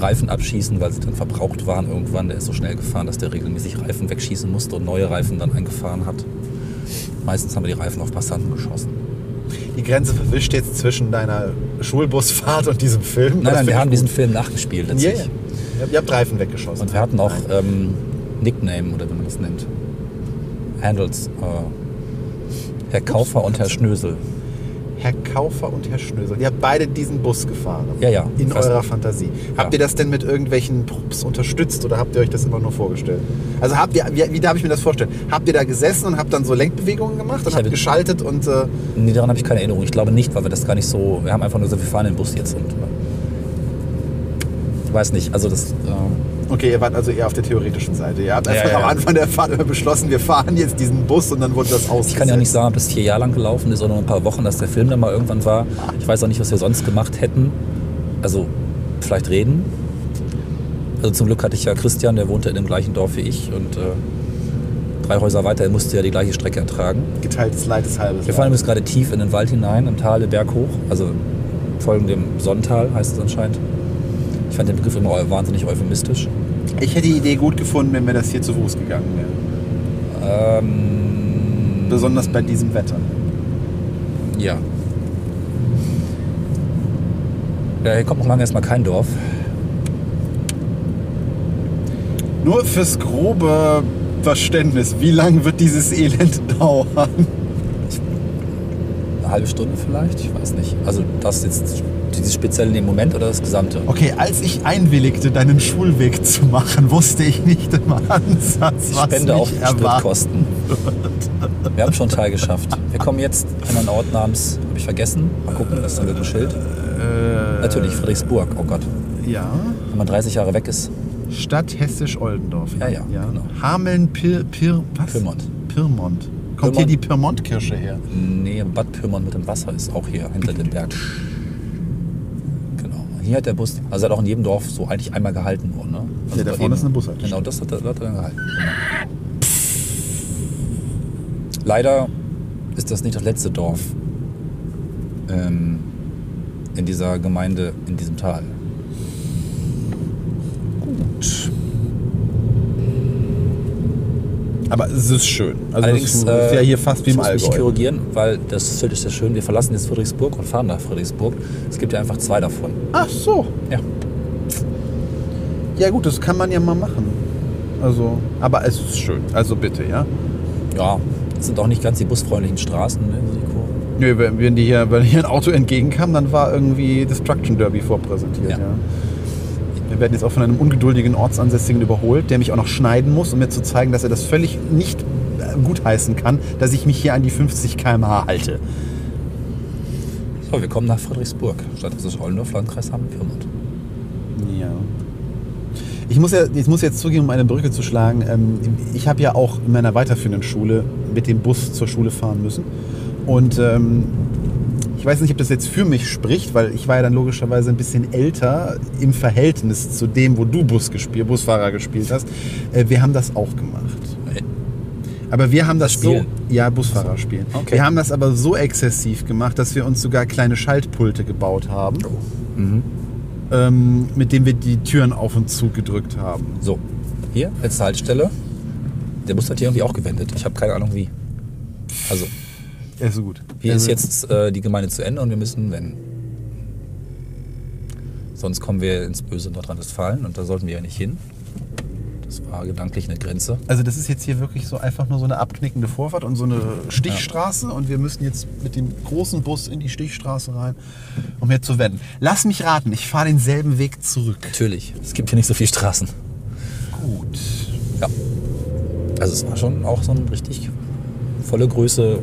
Reifen abschießen, weil sie dann verbraucht waren irgendwann. Der ist so schnell gefahren, dass der regelmäßig Reifen wegschießen musste und neue Reifen dann eingefahren hat. Meistens haben wir die Reifen auf Passanten geschossen. Die Grenze verwischt jetzt zwischen deiner Schulbusfahrt und diesem Film. Nein, nein, wir haben ich diesen gut. Film nachgespielt ja. Ihr habt Reifen weggeschossen. Und wir hatten auch ähm, Nickname oder wie man das nennt. Handles. Äh, Herr Kaufer und Herr Schnösel. Herr Kaufer und Herr Schnösel. Ihr habt beide diesen Bus gefahren. Ja, ja. In eurer Fantasie. Habt ihr das denn mit irgendwelchen Props unterstützt oder habt ihr euch das immer nur vorgestellt? Also habt ihr, wie, wie darf ich mir das vorstellen? Habt ihr da gesessen und habt dann so Lenkbewegungen gemacht und Ich habt habe- geschaltet und äh, Nee, daran habe ich keine Erinnerung. Ich glaube nicht, weil wir das gar nicht so. Wir haben einfach nur gesagt, wir fahren den Bus jetzt und. Ich weiß nicht. Also das. Äh, okay, ihr wart also eher auf der theoretischen Seite. Ihr habt einfach ja. am Anfang der Fahrt beschlossen, wir fahren jetzt diesen Bus und dann wurde das ausgesetzt. Ich kann ja nicht sagen, ob das vier Jahre lang gelaufen ist oder nur ein paar Wochen, dass der Film dann mal irgendwann war. Ich weiß auch nicht, was wir sonst gemacht hätten. Also vielleicht reden. Also zum Glück hatte ich ja Christian, der wohnte in dem gleichen Dorf wie ich und äh, drei Häuser weiter, er musste ja die gleiche Strecke ertragen. Geteiltes Leid ist halbes Wir fahren übrigens gerade tief in den Wald hinein, im Tal, den Berg hoch, also folgen dem Sonntal heißt es anscheinend. Ich fand den Begriff immer wahnsinnig euphemistisch. Ich hätte die Idee gut gefunden, wenn wir das hier zu Fuß gegangen wären. Ähm, Besonders bei diesem Wetter. Ja. Ja, hier kommt noch lange erstmal kein Dorf. Nur fürs grobe Verständnis, wie lange wird dieses Elend dauern? Eine halbe Stunde vielleicht, ich weiß nicht. Also das jetzt dieses speziell in dem Moment oder das Gesamte? Okay, als ich einwilligte, deinen Schulweg zu machen, wusste ich nicht im Ansatz, was Spende mich auf. Spritkosten. Wir haben schon einen Teil geschafft. Wir kommen jetzt an einen Ort namens, habe ich vergessen, mal gucken, das ist dann ein Schild. Natürlich, Friedrichsburg, oh Gott. Ja, Wenn man 30 Jahre weg ist, Stadt Hessisch-Oldendorf. Ja, ja, genau. Hameln, Pir, Pir, was? Pyrmont. Pyrmont. Kommt hier Pyrmont. die Pyrmont-Kirsche her? Nee, Bad Pyrmont mit dem Wasser ist auch hier hinter dem Berg. Hier hat der Bus, also hat auch in jedem Dorf so eigentlich einmal gehalten worden. Ne? Also Ja, da vorne ist eine Bushaltestelle. Genau, das hat er, hat er dann gehalten. Genau. Leider ist das nicht das letzte Dorf ähm, in dieser Gemeinde, in diesem Tal. Gut. Aber es ist schön. Also Allerdings es ist äh, ja hier fast wie ich im muss mich Allgäu. korrigieren, weil das Schild ist ja schön. Wir verlassen jetzt Friedrichsburg und fahren nach Friedrichsburg. Es gibt ja einfach zwei davon. Ach so. Ja. Ja gut, das kann man ja mal machen. Also, aber es ist schön. Also bitte, ja. Ja, das sind auch nicht ganz die busfreundlichen Straßen, ne. Nö, wenn, wenn, die hier, wenn hier ein Auto entgegenkam, dann war irgendwie Destruction Derby vorpräsentiert. Ja. Ja. Wir werden jetzt auch von einem ungeduldigen Ortsansässigen überholt, der mich auch noch schneiden muss, um mir zu zeigen, dass er das völlig nicht äh, gutheißen kann, dass ich mich hier an die 50 km/h halte. So, wir kommen nach Friedrichsburg. Stadt des Ollendorf, Landkreis Hameln-Pyrmont. Ja. Ich muss, ja, ich muss jetzt zugeben, um eine Brücke zu schlagen. Ähm, ich habe ja auch in meiner weiterführenden Schule mit dem Bus zur Schule fahren müssen. Und ähm, ich weiß nicht, ob das jetzt für mich spricht, weil ich war ja dann logischerweise ein bisschen älter im Verhältnis zu dem, wo du Bus gespielt, Busfahrer gespielt hast. Äh, wir haben das auch gemacht. Aber wir haben das, Das so, ja, Busfahrer spielen. Okay. Wir haben das aber so exzessiv gemacht, dass wir uns sogar kleine Schaltpulte gebaut haben, ähm, mit denen wir die Türen auf und zu gedrückt haben. So, hier, letzte Haltestelle. Der Bus hat hier irgendwie auch gewendet. Ich habe keine Ahnung wie. Also, Ja, ist gut. hier Also, ist jetzt äh, die Gemeinde zu Ende und wir müssen wenden. Sonst kommen wir ins böse Nordrhein-Westfalen und da sollten wir ja nicht hin. Das war gedanklich eine Grenze. Also das ist jetzt hier wirklich so einfach nur so eine abknickende Vorfahrt und so eine Stichstraße und wir müssen jetzt mit dem großen Bus in die Stichstraße rein, um hier zu wenden. Lass mich raten, ich fahre denselben Weg zurück. Natürlich, es gibt hier nicht so viele Straßen. Gut. Ja. Also es war schon auch so ein richtig volle Größe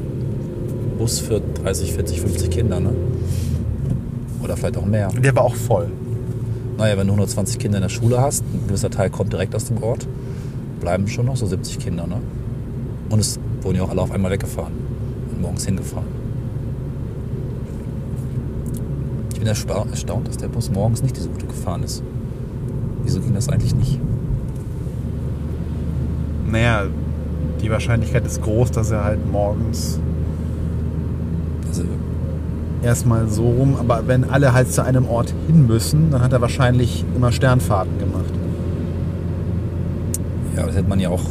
Bus für 30, 40, 50 Kinder, ne? Oder vielleicht auch mehr. Der war auch voll. Naja, wenn du 120 Kinder in der Schule hast, ein gewisser Teil kommt direkt aus dem Ort, bleiben schon noch so 70 Kinder, ne? Und es wurden ja auch alle auf einmal weggefahren und morgens hingefahren. Ich bin ersta- erstaunt, dass der Bus morgens nicht diese Route gefahren ist. Wieso ging das eigentlich nicht? Naja, die Wahrscheinlichkeit ist groß, dass er halt morgens Also erstmal so rum, aber wenn alle halt zu einem Ort hin müssen, dann hat er wahrscheinlich immer Sternfahrten gemacht. ja, das hätte man ja auch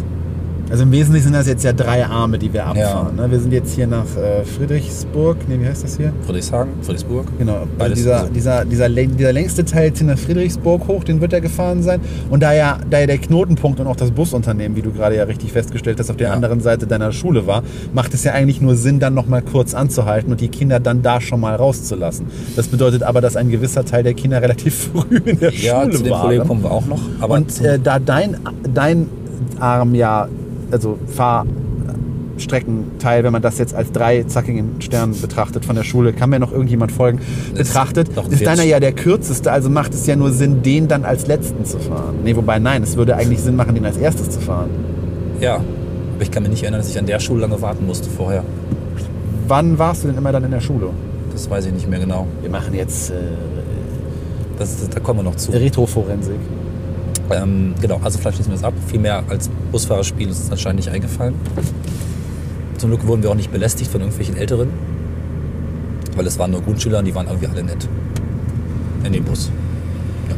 Also im Wesentlichen sind das jetzt ja drei Arme, die wir abfahren. Ne? Wir sind jetzt hier nach äh, Friedrichsburg, nee, wie heißt das hier? Friedrichshagen, Friedrichsburg. Genau, also dieser, dieser, dieser, dieser längste Teil jetzt hier nach Friedrichsburg hoch, den wird er gefahren sein. Und da ja, da ja der Knotenpunkt und auch das Busunternehmen, wie du gerade ja richtig festgestellt hast, auf der Ja. anderen Seite deiner Schule war, macht es ja eigentlich nur Sinn, dann nochmal kurz anzuhalten und die Kinder dann da schon mal rauszulassen. Das bedeutet aber, dass ein gewisser Teil der Kinder relativ früh in der Ja, Schule zu dem. Problem kommen wir auch noch. Aber Und äh, da dein, dein Arm ja, also Fahrstreckenteil, wenn man das jetzt als drei zackigen Stern betrachtet von der Schule, kann mir noch irgendjemand folgen, Das betrachtet, ist ist deiner ja der kürzeste, also macht es ja nur Sinn, den dann als letzten zu fahren. Nee, wobei nein, es würde eigentlich Sinn machen, den als erstes zu fahren. ja, aber ich kann mich nicht erinnern, dass ich an der Schule lange warten musste vorher. Wann warst du denn immer dann in der Schule? Das weiß ich nicht mehr genau. Wir machen jetzt äh, Das, da kommen wir noch zu. Retroforensik. Ähm, genau, also vielleicht schließen wir das ab. Viel mehr als Busfahrerspiel ist uns anscheinend nicht eingefallen. Zum Glück wurden wir auch nicht belästigt von irgendwelchen Älteren. Weil es waren nur Grundschüler und die waren irgendwie alle nett. In dem Bus. Ja.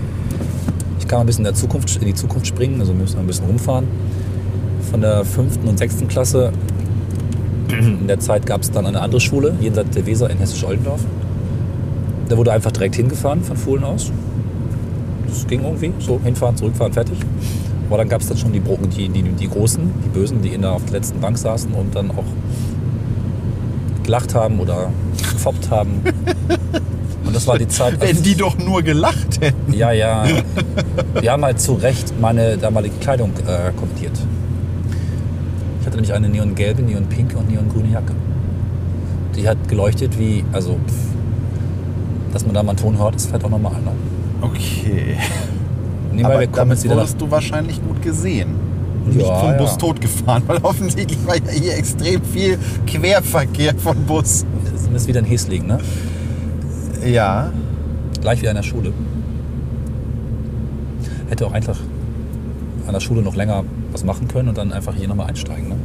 Ich kann mal ein bisschen in, Zukunft, in die Zukunft springen, also wir müssen ein bisschen rumfahren. Von der fünften und sechsten Klasse. In der Zeit gab es dann eine andere Schule, jenseits der Weser in Hessisch-Oldendorf. Da wurde einfach direkt hingefahren von Fohlen aus. Das ging irgendwie, so hinfahren, zurückfahren, fertig. Aber dann gab es dann schon die, die, die, die Großen, die Bösen, die in der, auf der letzten Bank saßen und dann auch gelacht haben oder gefoppt haben. Und das war die Zeit. als- Wenn die doch nur gelacht hätten. ja, ja. Die haben halt zu Recht meine damalige Kleidung äh, kommentiert. Ich hatte nämlich eine neongelbe, neonpinke und neongrüne Jacke. Die hat geleuchtet wie, also, pff, dass man da mal einen Ton hört, ist vielleicht auch normal. Ne? Okay. Nebenbei, Aber damit wurdest du wahrscheinlich gut gesehen. Und nicht Ja, vom ja. Bus totgefahren, weil offensichtlich war ja hier extrem viel Querverkehr von Bus. sind wir wieder in Hesling, ne? Ja. Gleich wieder in der Schule. Hätte auch einfach an der Schule noch länger was machen können und dann einfach hier nochmal einsteigen. Ne?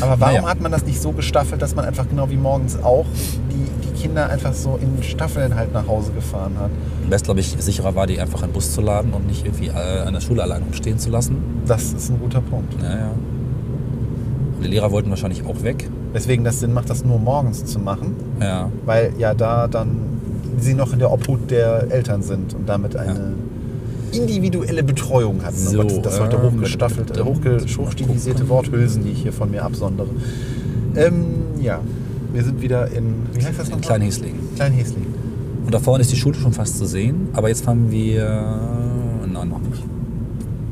Aber warum Naja. hat man das nicht so gestaffelt, dass man einfach genau wie morgens auch die, die Kinder einfach so in Staffeln halt nach Hause gefahren hat? Am besten, glaube ich, sicherer war, die einfach in den Bus zu laden und nicht irgendwie äh, an der Schule allein rumstehen zu lassen. Das ist ein guter Punkt. Ja, ja. Und die Lehrer wollten wahrscheinlich auch weg. Weswegen das Sinn macht, das nur morgens zu machen, Ja. weil ja da dann sie noch in der Obhut der Eltern sind und damit eine individuelle Betreuung hatten. So, Gott, das heute ähm, hochgestaffelt, äh, hochstilisierte. Worthülsen, die ich hier von mir absondere. Ähm, ja, wir sind wieder in, wie heißt das In noch? Kleinhesling. Kleinhäsling. Und da vorne ist die Schule schon fast zu sehen. Aber jetzt fahren wir. Nein, noch nicht.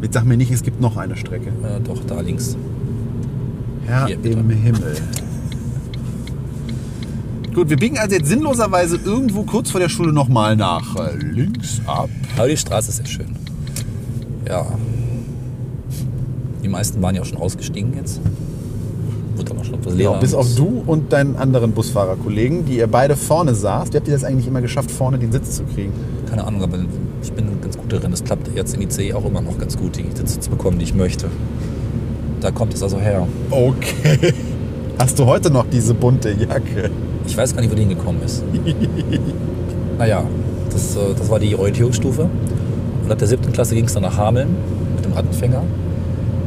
Jetzt sag mir nicht, es gibt noch eine Strecke. Äh, doch, da links. Herr Hier, im Himmel. Gut, wir biegen also jetzt sinnloserweise irgendwo kurz vor der Schule nochmal nach äh, links ab. Aber die Straße ist sehr schön. Ja. Die meisten waren ja auch schon ausgestiegen jetzt. Ja, leerer. bis auf du und deinen anderen Busfahrerkollegen, die ihr beide vorne saßt. Wie habt ihr das eigentlich immer geschafft, vorne den Sitz zu kriegen? Keine Ahnung, aber ich bin ganz gut darin. Das klappt jetzt in IC auch immer noch ganz gut, die Sitze zu bekommen, die ich möchte. Da kommt es also her. Okay. Hast du heute noch diese bunte Jacke? Ich weiß gar nicht, wo die hingekommen ist. naja, das, äh, das war die Orientierungsstufe. Und ab der siebten Klasse ging es dann nach Hameln mit dem Rattenfänger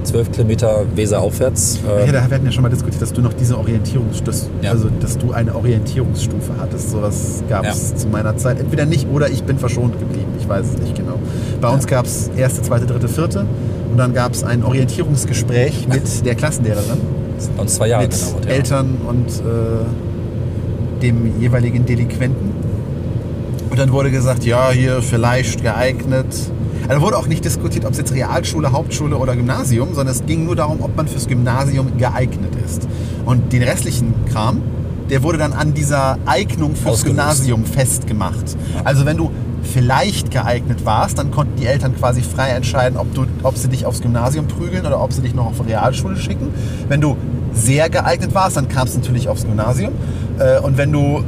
12 Kilometer Weser aufwärts. Ja, Äh, da, wir hatten ja schon mal diskutiert, dass du noch diese Orientierungsstufe, Ja. also dass du eine Orientierungsstufe hattest. Sowas gab es zu meiner Zeit. Entweder nicht oder ich bin verschont geblieben. Ich weiß es nicht genau. Bei uns gab es erste, zweite, dritte, vierte und dann gab es ein Orientierungsgespräch mit der Klassenlehrerin, das hat uns zwei Jahre mit ja. Eltern und äh, dem jeweiligen Delinquenten. Und dann wurde gesagt, ja, hier vielleicht geeignet. Also wurde auch nicht diskutiert, ob es jetzt Realschule, Hauptschule oder Gymnasium, sondern es ging nur darum, ob man fürs Gymnasium geeignet ist. Und den restlichen Kram, der wurde dann an dieser Eignung fürs Ausgelöst. Gymnasium festgemacht. Also wenn du vielleicht geeignet warst, dann konnten die Eltern quasi frei entscheiden, ob, du, ob sie dich aufs Gymnasium prügeln oder ob sie dich noch auf Realschule schicken. Wenn du sehr geeignet warst, dann kam es natürlich aufs Gymnasium. Äh, Und wenn du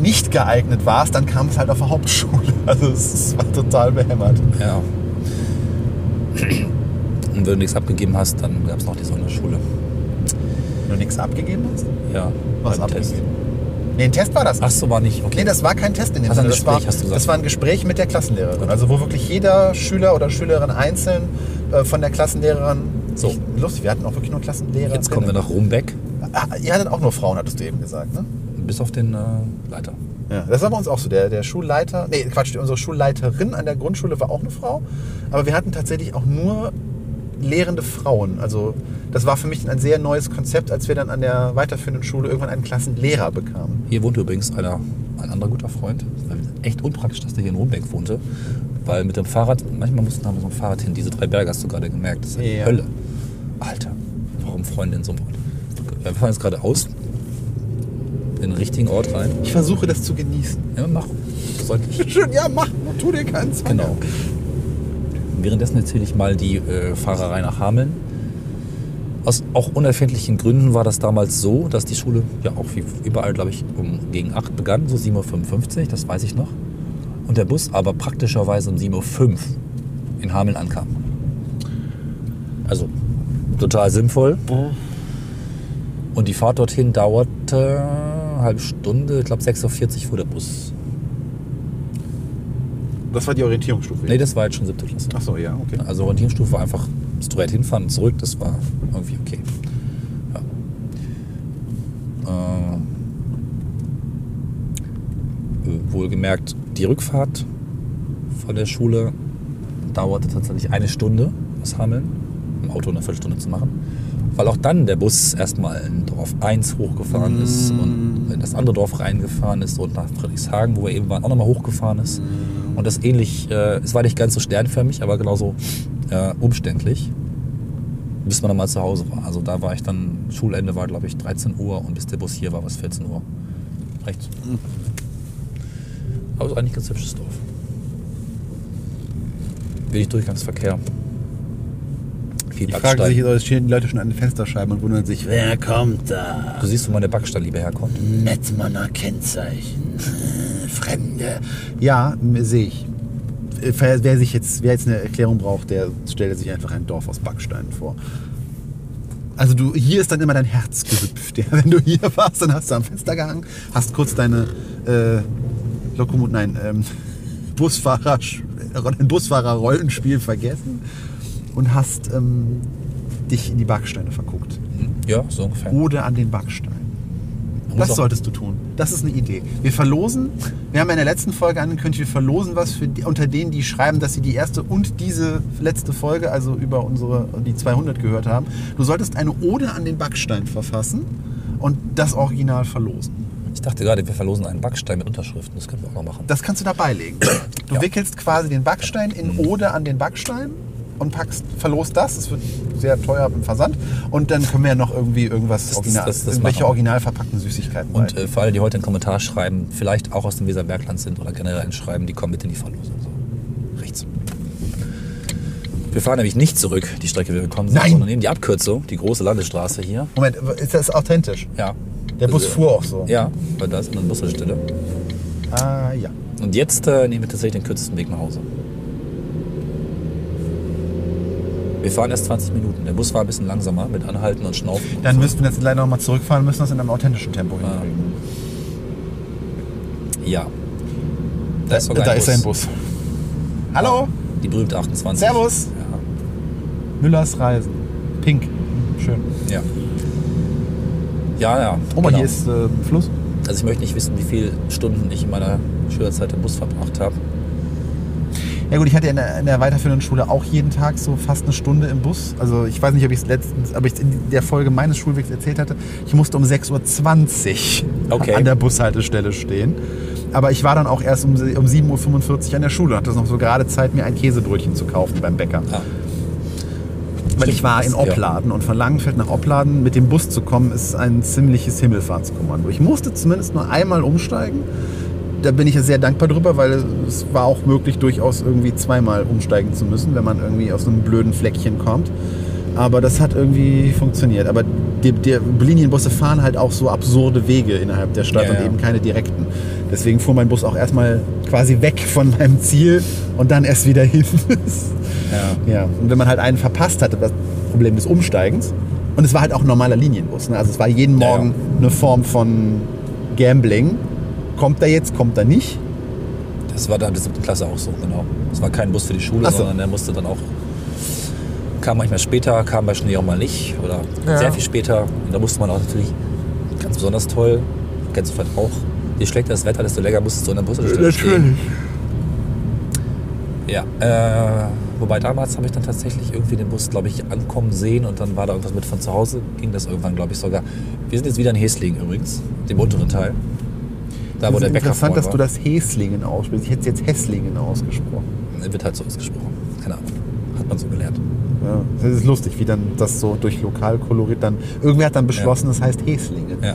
nicht geeignet warst, dann kam es halt auf der Hauptschule. Also es es war total behämmert. Ja. Und wenn du nichts abgegeben hast, dann gab es noch die Sonderschule. Wenn du nichts abgegeben hast? Ja. Was beim Test. abgegeben? Nee, ein Test war das. Ach so, war nicht. Okay. Nee, das war kein Test in dem Ach, ein Sinne. Das war, Gespräch, hast du gesagt. das war ein Gespräch mit der Klassenlehrerin. Also wo wirklich jeder Schüler oder Schülerin einzeln äh, von der Klassenlehrerin... So. Ich, lustig, wir hatten auch wirklich nur Klassenlehrer. Jetzt kommen wir nach Rumbeck, Ah, Ihr hattet auch nur Frauen, hattest du eben gesagt, ne? bis auf den äh, Leiter. Ja, das war bei uns auch so. Der, der Schulleiter, nee, Quatsch, unsere Schulleiterin an der Grundschule war auch eine Frau. Aber wir hatten tatsächlich auch nur lehrende Frauen. Also das war für mich ein sehr neues Konzept, als wir dann an der weiterführenden Schule irgendwann einen Klassenlehrer bekamen. Hier wohnt übrigens einer, ein anderer guter Freund. Das war echt unpraktisch, dass der hier in Rumbeck wohnte. Weil mit dem Fahrrad, manchmal mussten wir mit so einem Fahrrad hin. Diese drei Berge hast du gerade gemerkt. Das ist eine Ja. Hölle. Alter, warum Freunde in so einem Ort? Wir fahren jetzt gerade aus. In den richtigen Ort rein. Ich versuche das zu genießen. Ja, mach. Sollte ich. Schön, ja, mach, tu dir keinen Zwang. Genau. Währenddessen erzähle ich mal die äh, Fahrerei nach Hameln. Aus auch unerfindlichen Gründen war das damals so, dass die Schule ja auch wie überall, glaube ich, um gegen 8 begann, so 7.55 Uhr, das weiß ich noch. Und der Bus aber praktischerweise um 7.05 Uhr in Hameln ankam. Also total sinnvoll. Und die Fahrt dorthin dauerte eine halbe Stunde, ich glaube 6.40 Uhr fuhr der Bus. Das war die Orientierungsstufe. Nee, das war jetzt schon siebte Klasse. Ach so, ja, okay. Also Orientierungsstufe war einfach straight hinfahren und zurück, das war irgendwie okay. Ja. Äh, wohlgemerkt, die Rückfahrt von der Schule dauerte tatsächlich eine Stunde aus Hameln, im Auto eine Viertelstunde zu machen. Weil auch dann der Bus erstmal in Dorf 1 hochgefahren ist und in das andere Dorf reingefahren ist und nach Friedrichshagen, wo wir eben waren, auch nochmal hochgefahren ist. Und das ähnlich, äh, es war nicht ganz so sternförmig, aber genauso äh, umständlich, bis man dann mal zu Hause war. Also da war ich dann, Schulende war glaube ich 13 Uhr und bis der Bus hier war, war es 14 Uhr. Rechts. Aber es ist eigentlich ein ganz hübsches Dorf. Wenig Durchgangsverkehr. Viel fragen Backstein. sich, da stehen die Leute schon an den Fensterscheiben und wundern sich, wer kommt da? Du siehst, wo meine Backsteinliebe herkommt. Metzmanner Kennzeichen. Fremde. Ja, sehe ich. Äh, Wer wer sich jetzt, wer jetzt eine Erklärung braucht, der stellt sich einfach ein Dorf aus Backsteinen vor. Also du, hier ist dann immer dein Herz gehüpft. Ja? Wenn du hier warst, dann hast du am Fenster gehangen, hast kurz deine äh, Lokomot, nein, ähm, Busfahrer, ein Busfahrer-Rollenspiel vergessen und hast ähm, dich in die Backsteine verguckt. Ja, so ungefähr. Oder an den Backstein. Das solltest du tun. Das ist eine Idee. Wir verlosen, wir haben in der letzten Folge angekündigt, wir verlosen was für die, unter denen, die schreiben, dass sie die erste und diese letzte Folge, also über unsere, die 200 gehört haben. Du solltest eine Ode an den Backstein verfassen und das Original verlosen. Ich dachte gerade, wir verlosen einen Backstein mit Unterschriften. Das können wir auch noch machen. Das kannst du dabei legen. Du Ja. Mhm. wickelst quasi den Backstein in Ode an den Backstein und packst, verlost das. Das wird sehr teuer im Versand. Und dann können wir ja noch irgendwie irgendwas, Das- original, das- das irgendwelche original verpackten Süßigkeiten Und äh, für alle, die heute einen Kommentar schreiben, vielleicht auch aus dem Weserbergland sind oder generell schreiben, die kommen mit in die Verlosung. So. Rechts. Wir fahren nämlich nicht zurück, die Strecke, wie wir gekommen sind, Nein! sondern nehmen die Abkürzung, die große Landesstraße hier. Moment, ist das authentisch? Ja. Der Bus Also, fuhr auch so. Ja, weil da ist eine Bushaltestelle. Ah, ja. Und jetzt äh, nehmen wir tatsächlich den kürzesten Weg nach Hause. Wir fahren erst 20 Minuten. Der Bus war ein bisschen langsamer mit Anhalten und Schnaufen. Dann müssten wir jetzt leider nochmal zurückfahren, müssen das in einem authentischen Tempo Ah. hinkriegen. Ja. Da, ist sogar da ein ist ein Bus. Hallo, Die berühmte 28. Servus. Müllers Reisen. Pink. Schön. Ja. Ja, ja. Oh, mal, genau. hier ist äh, Fluss. Also ich möchte nicht wissen, wie viele Stunden ich in meiner Schülerzeit im Bus verbracht habe. Ja gut, ich hatte in der, in der weiterführenden Schule auch jeden Tag so fast eine Stunde im Bus. Also ich weiß nicht, ob ich es letztens, aber ich in der Folge meines Schulwegs erzählt hatte. Ich musste um 6.20 Uhr Okay. an der Bushaltestelle stehen. Aber ich war dann auch erst um, um 7.45 Uhr an der Schule und hatte noch so gerade Zeit, mir ein Käsebrötchen zu kaufen beim Bäcker. Ah. Weil ich war in Ja. Opladen und von Langenfeld nach Opladen mit dem Bus zu kommen, ist ein ziemliches Himmelfahrtskommando. Ich musste zumindest nur einmal umsteigen. Da bin ich ja sehr dankbar drüber, weil es war auch möglich, durchaus irgendwie zweimal umsteigen zu müssen, wenn man irgendwie aus einem blöden Fleckchen kommt. Aber das hat irgendwie funktioniert. Aber die, die Linienbusse fahren halt auch so absurde Wege innerhalb der Stadt Ja, und ja. eben keine direkten. Deswegen fuhr mein Bus auch erstmal quasi weg von meinem Ziel und dann erst wieder hin. Ja. Ja, und wenn man halt einen verpasst hatte, das Problem des Umsteigens, und es war halt auch ein normaler Linienbus, ne? also es war jeden Morgen eine Form von Gambling. Kommt er jetzt, kommt er nicht? Das war dann in der siebten Klasse auch so, genau. Es war kein Bus für die Schule, so. sondern der musste dann auch. Kam manchmal später, kam bei Schnee auch mal nicht. Oder Ja. sehr viel später. Und da musste man auch natürlich ganz besonders toll, kennst du vielleicht auch, je schlechter das Wetter, desto länger musstest du in der Bushaltestelle stehen. Ja, äh, wobei damals habe ich dann tatsächlich irgendwie den Bus, glaube ich, ankommen sehen und dann war da irgendwas mit von zu Hause, ging das irgendwann, glaube ich, sogar. Wir sind jetzt wieder in Heslingen übrigens, dem unteren Teil. Da, wo der Bäcker interessant, dass du das Häslingen aussprichst. Ich hätte es jetzt Hässlingen ausgesprochen. Wird halt so ausgesprochen. Keine Ahnung. Hat man so gelernt. Ja, das ist lustig, wie dann das so durch Lokalkolorit dann. Irgendwer hat dann beschlossen, das heißt Häslingen. Ja.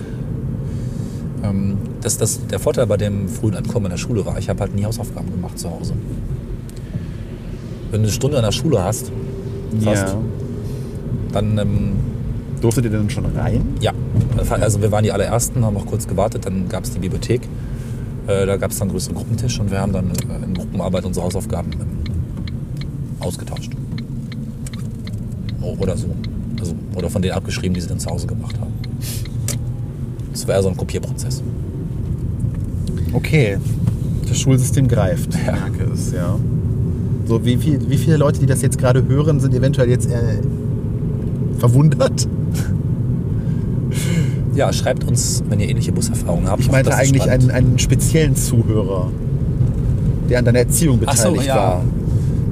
Ähm, das, das, der Vorteil bei dem frühen Ankommen in der Schule war, ich habe halt nie Hausaufgaben gemacht zu Hause. Wenn du eine Stunde in der Schule hast, fast, Ja. dann ähm, Durftet ihr denn schon rein? Ja, also wir waren die allerersten, haben auch kurz gewartet, dann gab es die Bibliothek. Äh, da gab es dann einen größeren Gruppentisch und wir haben dann äh, in Gruppenarbeit unsere Hausaufgaben ähm, ausgetauscht. Oder so. Also, oder von denen abgeschrieben, die sie dann zu Hause gemacht haben. Das war eher so ein Kopierprozess. Okay. Das Schulsystem greift. Ich Ja. merke es, ja. So, wie, viel, wie viele Leute, die das jetzt gerade hören, sind eventuell jetzt äh, verwundert? Ja, schreibt uns, wenn ihr ähnliche Buserfahrungen habt. Ich meinte eigentlich einen, einen speziellen Zuhörer, der an deiner Erziehung Ach so, beteiligt ja. war.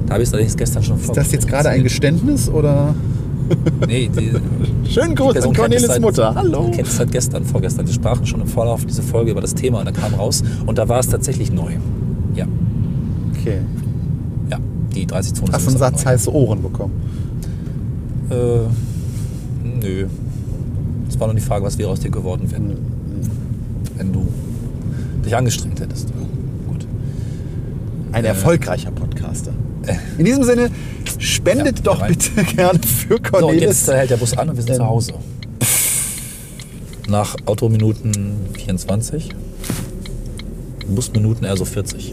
Da habe ich es allerdings gestern schon Ist das jetzt gerade ein Geständnis oder? Nee, die, Schönen Gruß an Cornelis seit- Mutter. Hallo. kennt es seit gestern, vorgestern. Wir sprachen schon im Vorlauf diese Folge über das Thema und dann kam raus und da war es tatsächlich neu. Ja, Okay. ja, die 30 Zonen. Hast du einen Satz heiße Ohren bekommen? Äh, nö. Es war nur die Frage, was wäre aus dir geworden, wenn, wenn du dich angestrengt hättest. Gut. Ein erfolgreicher Podcaster. Äh. In diesem Sinne, spendet Ja, doch rein. bitte gerne für So, und Cornelis. jetzt äh, hält der Bus an und wir sind Ähm. zu Hause. Nach Autominuten 24. Busminuten eher so 40.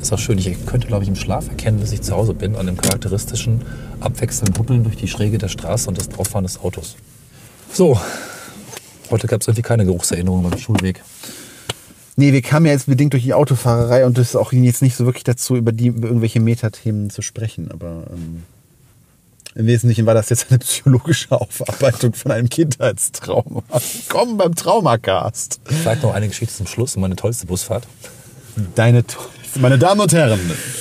Ist auch schön. Ich könnte, glaube ich, im Schlaf erkennen, dass ich zu Hause bin, an dem charakteristischen abwechselnden Huppeln durch die Schräge der Straße und das Drauffahren des Autos. So, heute gab es irgendwie keine Geruchserinnerungen beim Schulweg. Nee, wir kamen ja jetzt bedingt durch die Autofahrerei und das ist auch jetzt nicht so wirklich dazu, über, die, über irgendwelche Metathemen zu sprechen. Aber ähm, im Wesentlichen war das jetzt eine psychologische Aufarbeitung von einem Kindheitstrauma. Komm beim Traumacast. Vielleicht noch eine Geschichte zum Schluss und meine tollste Busfahrt. Deine tollste, meine Damen und Herren,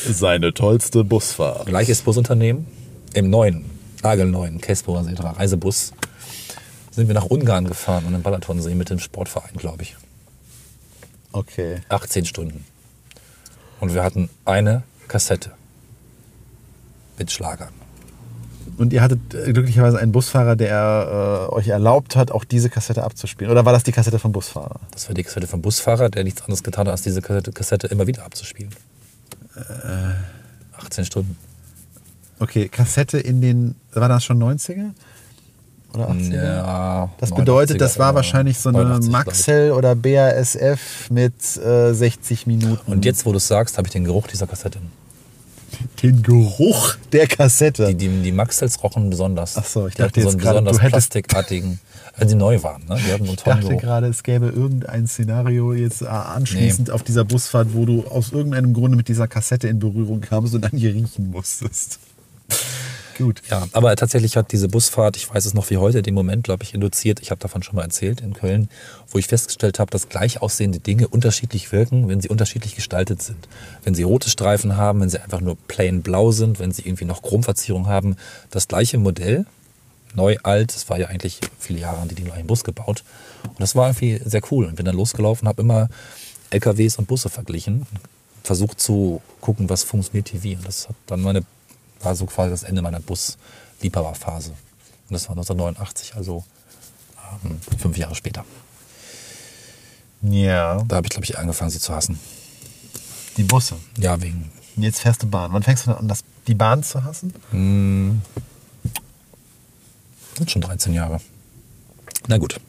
seine tollste Busfahrt. Gleiches Busunternehmen, im neuen, nagelneuen Käsbohrer Reisebus, sind wir nach Ungarn gefahren und im Balatonsee mit dem Sportverein, glaube ich. Okay. 18 Stunden. Und wir hatten eine Kassette mit Schlagern. Und ihr hattet äh, glücklicherweise einen Busfahrer, der äh, euch erlaubt hat, auch diese Kassette abzuspielen. Oder war das die Kassette vom Busfahrer? Das war die Kassette vom Busfahrer, der nichts anderes getan hat, als diese Kassette, Kassette immer wieder abzuspielen. Äh. 18 Stunden. Okay, Kassette in den, war das schon 90er? Oder 80er? Ja, Das bedeutet, das war 89er, wahrscheinlich so eine 89, glaub ich. Maxell oder BASF mit äh, 60 Minuten. Und jetzt, wo du es sagst, habe ich den Geruch dieser Kassette. den Geruch der Kassette. Die, die, die Maxels rochen besonders. Ach so, ich Die dachte so jetzt einen gerade, du hättest- plastikartigen, als die neu waren. Ne? Die hatten so einen ich dachte Geruch. gerade, es gäbe irgendein Szenario jetzt äh, anschließend auf dieser Busfahrt, wo du aus irgendeinem Grunde mit dieser Kassette in Berührung kamst und an ihr riechen musstest. Gut. Ja, aber tatsächlich hat diese Busfahrt, ich weiß es noch wie heute, den Moment, glaube ich, induziert. Ich habe davon schon mal erzählt in Köln, wo ich festgestellt habe, dass gleich aussehende Dinge unterschiedlich wirken, wenn sie unterschiedlich gestaltet sind. Wenn sie rote Streifen haben, wenn sie einfach nur plain blau sind, wenn sie irgendwie noch Chromverzierung haben. Das gleiche Modell, neu, alt, es war ja eigentlich viele Jahre haben die den gleichen Bus gebaut. Und das war irgendwie sehr cool. Und bin dann losgelaufen, habe immer LKWs und Busse verglichen, versucht zu gucken, was funktioniert hier wie. Und das hat dann meine, war so quasi das Ende meiner Busliebhaberphase. Und das war 1989, also ähm, fünf Jahre später. Ja. Da habe ich, glaube ich, angefangen, sie zu hassen. Die Busse. Ja, wegen. Jetzt fährst du Bahn. Wann fängst du an, das, die Bahn zu hassen? Sind schon 13 Jahre. Na gut.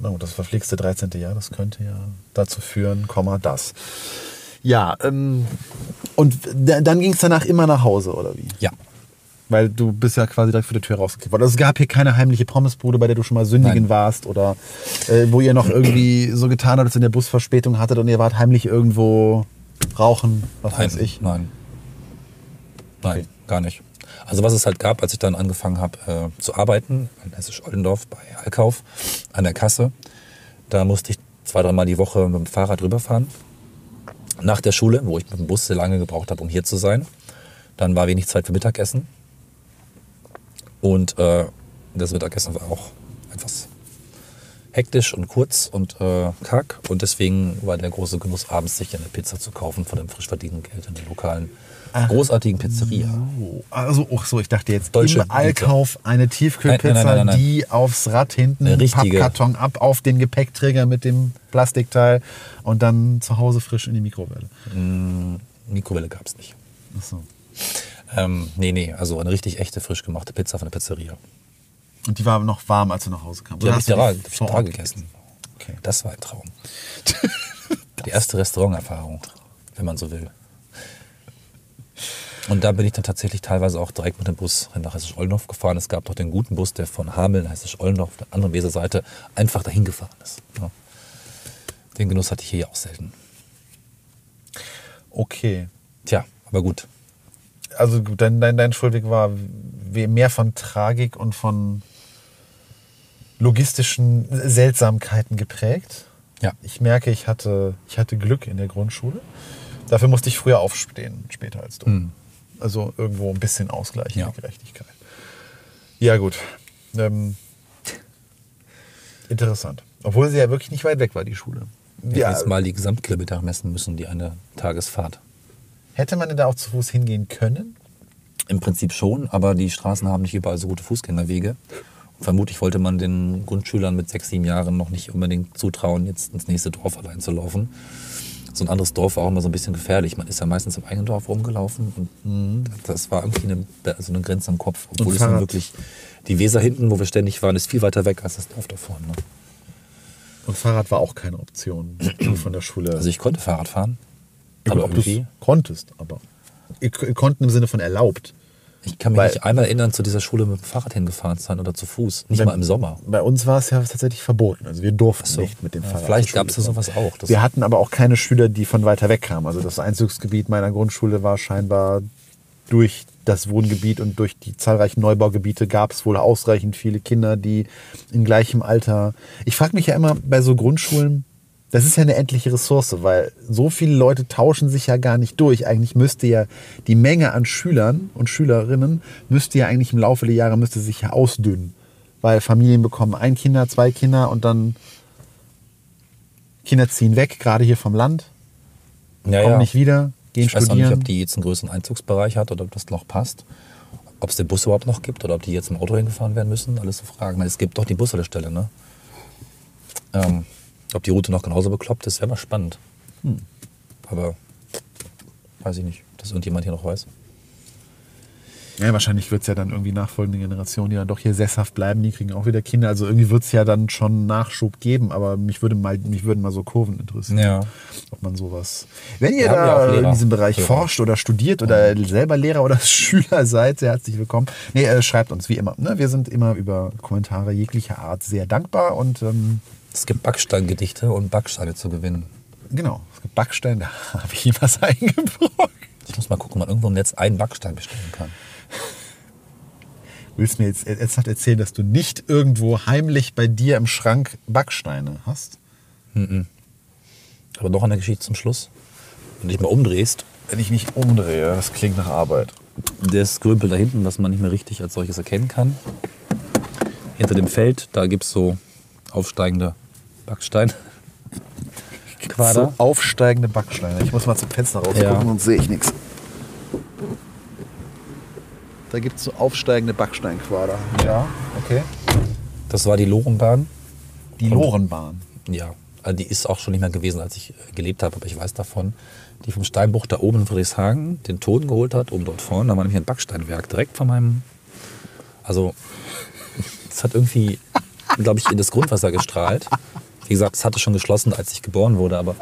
Na gut, das verflixte 13. Jahr, das könnte ja dazu führen, Komma, das. Ja, ähm, und dann ging es danach immer nach Hause, oder wie? Ja. Weil du bist ja quasi direkt vor der Tür rausgekippt worden. Also es gab hier keine heimliche Pommesbude, bei der du schon mal sündigen Nein. warst oder äh, wo ihr noch irgendwie so getan habt, dass ihr eine Busverspätung hattet und ihr wart heimlich irgendwo rauchen, was Nein, weiß ich. Nein. Nein, Okay. gar nicht. Also was es halt gab, als ich dann angefangen habe äh, zu arbeiten, in Hessisch-Oldendorf bei Allkauf an der Kasse, da musste ich zwei, dreimal die Woche mit dem Fahrrad rüberfahren. Nach der Schule, wo ich mit dem Bus sehr lange gebraucht habe, um hier zu sein. Dann war wenig Zeit für Mittagessen. Und äh, das Mittagessen war auch etwas hektisch und kurz und äh, kack. Und deswegen war der große Genuss, abends sich eine Pizza zu kaufen von dem frisch verdienten Geld in der lokalen großartigen Pizzeria. Oh, also, ach so, ich dachte jetzt Deutsche im Allkauf eine Tiefkühlpizza, Nein, nein, nein, die aufs Rad hinten. Pappkarton ab auf den Gepäckträger mit dem Plastikteil und dann zu Hause frisch in die Mikrowelle. Mikrowelle gab es nicht. Ach so. Ähm, nee, nee, also eine richtig echte, frisch gemachte Pizza von der Pizzeria. Und die war noch warm, als du nach Hause kamst. Die habe ich da, die da Ort gegessen. Okay. Das war ein Traum. Die erste Restauranterfahrung, wenn man so will. Und da bin ich dann tatsächlich teilweise auch direkt mit dem Bus nach Hessisch-Ollendorf gefahren. Es gab doch den guten Bus, der von Hameln, Hessisch-Ollendorf, auf der anderen Weserseite, einfach dahin gefahren ist. Ja. Den Genuss hatte ich hier auch selten. Okay. Tja, aber gut. Also dein, dein, dein Schulweg war mehr von Tragik und von logistischen Seltsamkeiten geprägt. Ja. Ich merke, ich hatte, ich hatte Glück in der Grundschule. Dafür musste ich früher aufstehen, später als du. Also irgendwo ein bisschen Ausgleich Ja. in der Gerechtigkeit. Ja, gut. Ähm, interessant. Obwohl sie ja wirklich nicht weit weg war, die Schule. Wir hätten jetzt mal die Gesamtkilometer messen müssen, die eine Tagesfahrt. Hätte man denn da auch zu Fuß hingehen können? Im Prinzip schon, aber die Straßen haben nicht überall so gute Fußgängerwege. Und vermutlich wollte man den Grundschülern mit sechs, sieben Jahren noch nicht unbedingt zutrauen, jetzt ins nächste Dorf allein zu laufen. So ein anderes Dorf war auch immer so ein bisschen gefährlich. Man ist ja meistens im eigenen Dorf rumgelaufen und das war irgendwie eine, also eine Grenze am Kopf. Obwohl Und es Fahrrad? wirklich, die Weser hinten, wo wir ständig waren, ist viel weiter weg als das Dorf davor. Ne? Und Fahrrad war auch keine Option von der Schule. Also ich konnte Fahrrad fahren, aber ob du konntest, aber. Konnten im Sinne von erlaubt. Ich kann mich weil- nicht einmal erinnern, zu dieser Schule mit dem Fahrrad hingefahren zu sein oder zu Fuß. Nicht Wenn- mal im Sommer. Bei uns war es ja tatsächlich verboten. Also wir durften so. nicht mit dem Ja, Fahrrad. vielleicht Schule gab's ja sowas auch. Das- wir hatten aber auch keine Schüler, die von weiter weg kamen. Also das Einzugsgebiet meiner Grundschule war scheinbar durch das Wohngebiet und durch die zahlreichen Neubaugebiete gab es wohl ausreichend viele Kinder, die in gleichem Alter. Ich frage mich ja immer bei so Grundschulen, das ist ja eine endliche Ressource, weil so viele Leute tauschen sich ja gar nicht durch. Eigentlich müsste ja die Menge an Schülern und Schülerinnen müsste ja eigentlich im Laufe der Jahre müsste sich ja ausdünnen. Weil Familien bekommen ein Kinder, zwei Kinder und dann Kinder ziehen weg, gerade hier vom Land, ja, kommen ja. nicht wieder, gehen Ich weiß auch studieren. nicht, ob die jetzt einen größeren Einzugsbereich hat oder ob das noch passt. Ob es den Bus überhaupt noch gibt oder ob die jetzt im Auto hingefahren werden müssen. Alles so Fragen. Ich meine, Es gibt doch die Bushaltestelle, ne? Ähm, ob die Route noch genauso bekloppt ist, wäre mal spannend. Hm. Aber weiß ich nicht, ob das irgendjemand hier noch weiß. Ja, wahrscheinlich wird es ja dann irgendwie nachfolgende Generationen, die dann doch hier sesshaft bleiben, die kriegen auch wieder Kinder. Also irgendwie wird es ja dann schon Nachschub geben, aber mich, würde mal, mich würden mal so Kurven interessieren. Ja. Ob man sowas. Wenn ihr ja da Lehrer. in diesem Bereich Ja. forscht oder studiert oder selber Lehrer oder Schüler seid, sehr herzlich willkommen. Nee, äh, schreibt uns wie immer. Ne? Wir sind immer über Kommentare jeglicher Art sehr dankbar und ähm, Es gibt Backsteingedichte und Backsteine zu gewinnen. genau, es gibt Backsteine, da habe ich was eingebrockt. Ich muss mal gucken, ob man irgendwo im Netz einen Backstein bestellen kann. willst mir jetzt ernsthaft erzählen, dass du nicht irgendwo heimlich bei dir im Schrank Backsteine hast? Aber noch eine Geschichte zum Schluss. Wenn du dich mal umdrehst, Wenn ich mich umdrehe, das klingt nach Arbeit. das Grümpel da hinten, was man nicht mehr richtig als solches erkennen kann. Hinter dem Feld, da gibt es so aufsteigende Backsteine. Quader. So aufsteigende Backsteine. Ich muss mal zum Fenster rausgucken, Ja. sonst sehe ich nichts. Da gibt es so aufsteigende Backsteinquader. Ja, okay. Das war die Lorenbahn. Die Lorenbahn. Ja, also die ist auch schon nicht mehr gewesen, als ich äh, gelebt habe, aber ich weiß davon. Die vom Steinbruch da oben in Friedrichshagen den Toten geholt hat, oben dort vorne. Da war nämlich ein Backsteinwerk direkt von meinem. Also, es hat irgendwie, glaube ich, in das Grundwasser gestrahlt. Wie gesagt, es hatte schon geschlossen, als ich geboren wurde, aber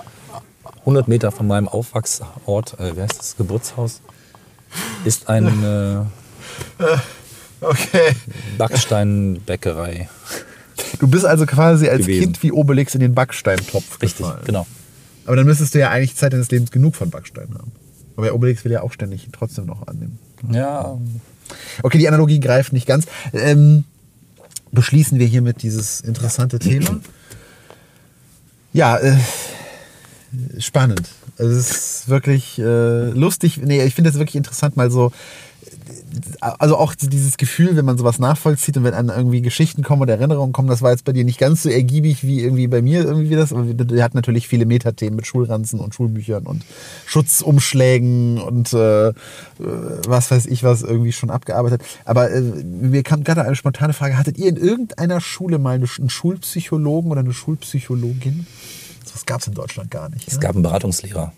100 Meter von meinem Aufwachsort, äh, wie heißt das, Geburtshaus, ist eine Okay. Backsteinbäckerei. Du bist also quasi als Gewesen. Kind wie Obelix in den Backsteintopf Richtig, gefallen. genau. Aber dann müsstest du ja eigentlich Zeit deines Lebens genug von Backsteinen haben. Aber Obelix will ja auch ständig trotzdem noch annehmen. Ja, Okay, die Analogie greift nicht ganz. Ähm, beschließen wir hiermit dieses interessante Thema. Ja, äh, spannend. Also Es ist wirklich äh, lustig. Nee, ich finde es wirklich interessant, mal so. Also auch dieses Gefühl, wenn man sowas nachvollzieht und wenn an irgendwie Geschichten kommen oder Erinnerungen kommen, das war jetzt bei dir nicht ganz so ergiebig wie irgendwie bei mir irgendwie das. Aber wir hatten natürlich viele Metathemen mit Schulranzen und Schulbüchern und Schutzumschlägen und äh, äh, was weiß ich was irgendwie schon abgearbeitet. Aber äh, mir kam gerade eine spontane Frage: Hattet ihr in irgendeiner Schule mal eine, einen Schulpsychologen oder eine Schulpsychologin? Das gab es in Deutschland gar nicht. Es ne? gab einen Beratungslehrer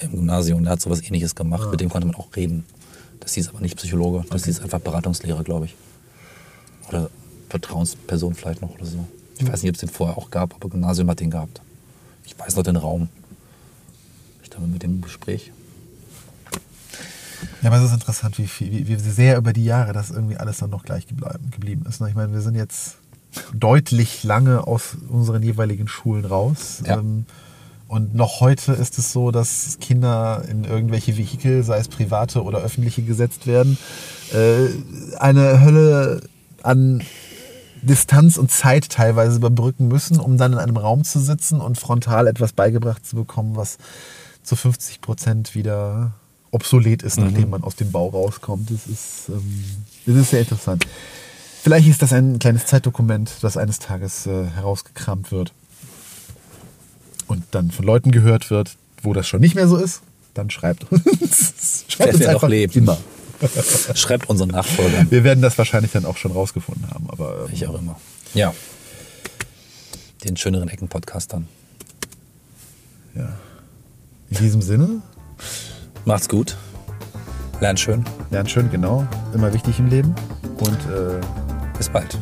im Gymnasium, der hat sowas ähnliches gemacht, mit dem konnte man auch reden. Das hieß aber nicht Psychologe, das hieß einfach Beratungslehrer, glaube ich. Oder Vertrauensperson vielleicht noch oder so. Ich weiß nicht, ob es den vorher auch gab, aber Gymnasium hat den gehabt. Ich weiß noch den Raum. Ich glaube mit dem Gespräch. Ja, aber es ist interessant, wie, wie, wie sehr über die Jahre das irgendwie alles dann noch gleich gebleiben, geblieben ist. ne? Ich meine, wir sind jetzt deutlich lange aus unseren jeweiligen Schulen raus. Ja. Ähm, Und noch heute ist es so, dass Kinder in irgendwelche Vehikel, sei es private oder öffentliche, gesetzt werden. Äh, Eine Hölle an Distanz und Zeit teilweise überbrücken müssen, um dann in einem Raum zu sitzen und frontal etwas beigebracht zu bekommen, was zu 50 Prozent wieder obsolet ist, nachdem man aus dem Bau rauskommt. Das ist, ähm, das ist sehr interessant. Vielleicht ist das ein kleines Zeitdokument, das eines Tages äh, herausgekramt wird und dann von Leuten gehört wird, wo das schon nicht mehr so ist. Dann schreibt uns. schreibt Wer noch lebt. immer. Schreibt unseren Nachfolgern. Wir werden das wahrscheinlich dann auch schon rausgefunden haben. Aber ähm, Ich auch immer. Ja. Den schöneren Ecken-Podcastern. ja. in diesem Sinne, Macht's gut. Lernt schön. lernt schön, genau. Immer wichtig im Leben. Und äh, Bis bald.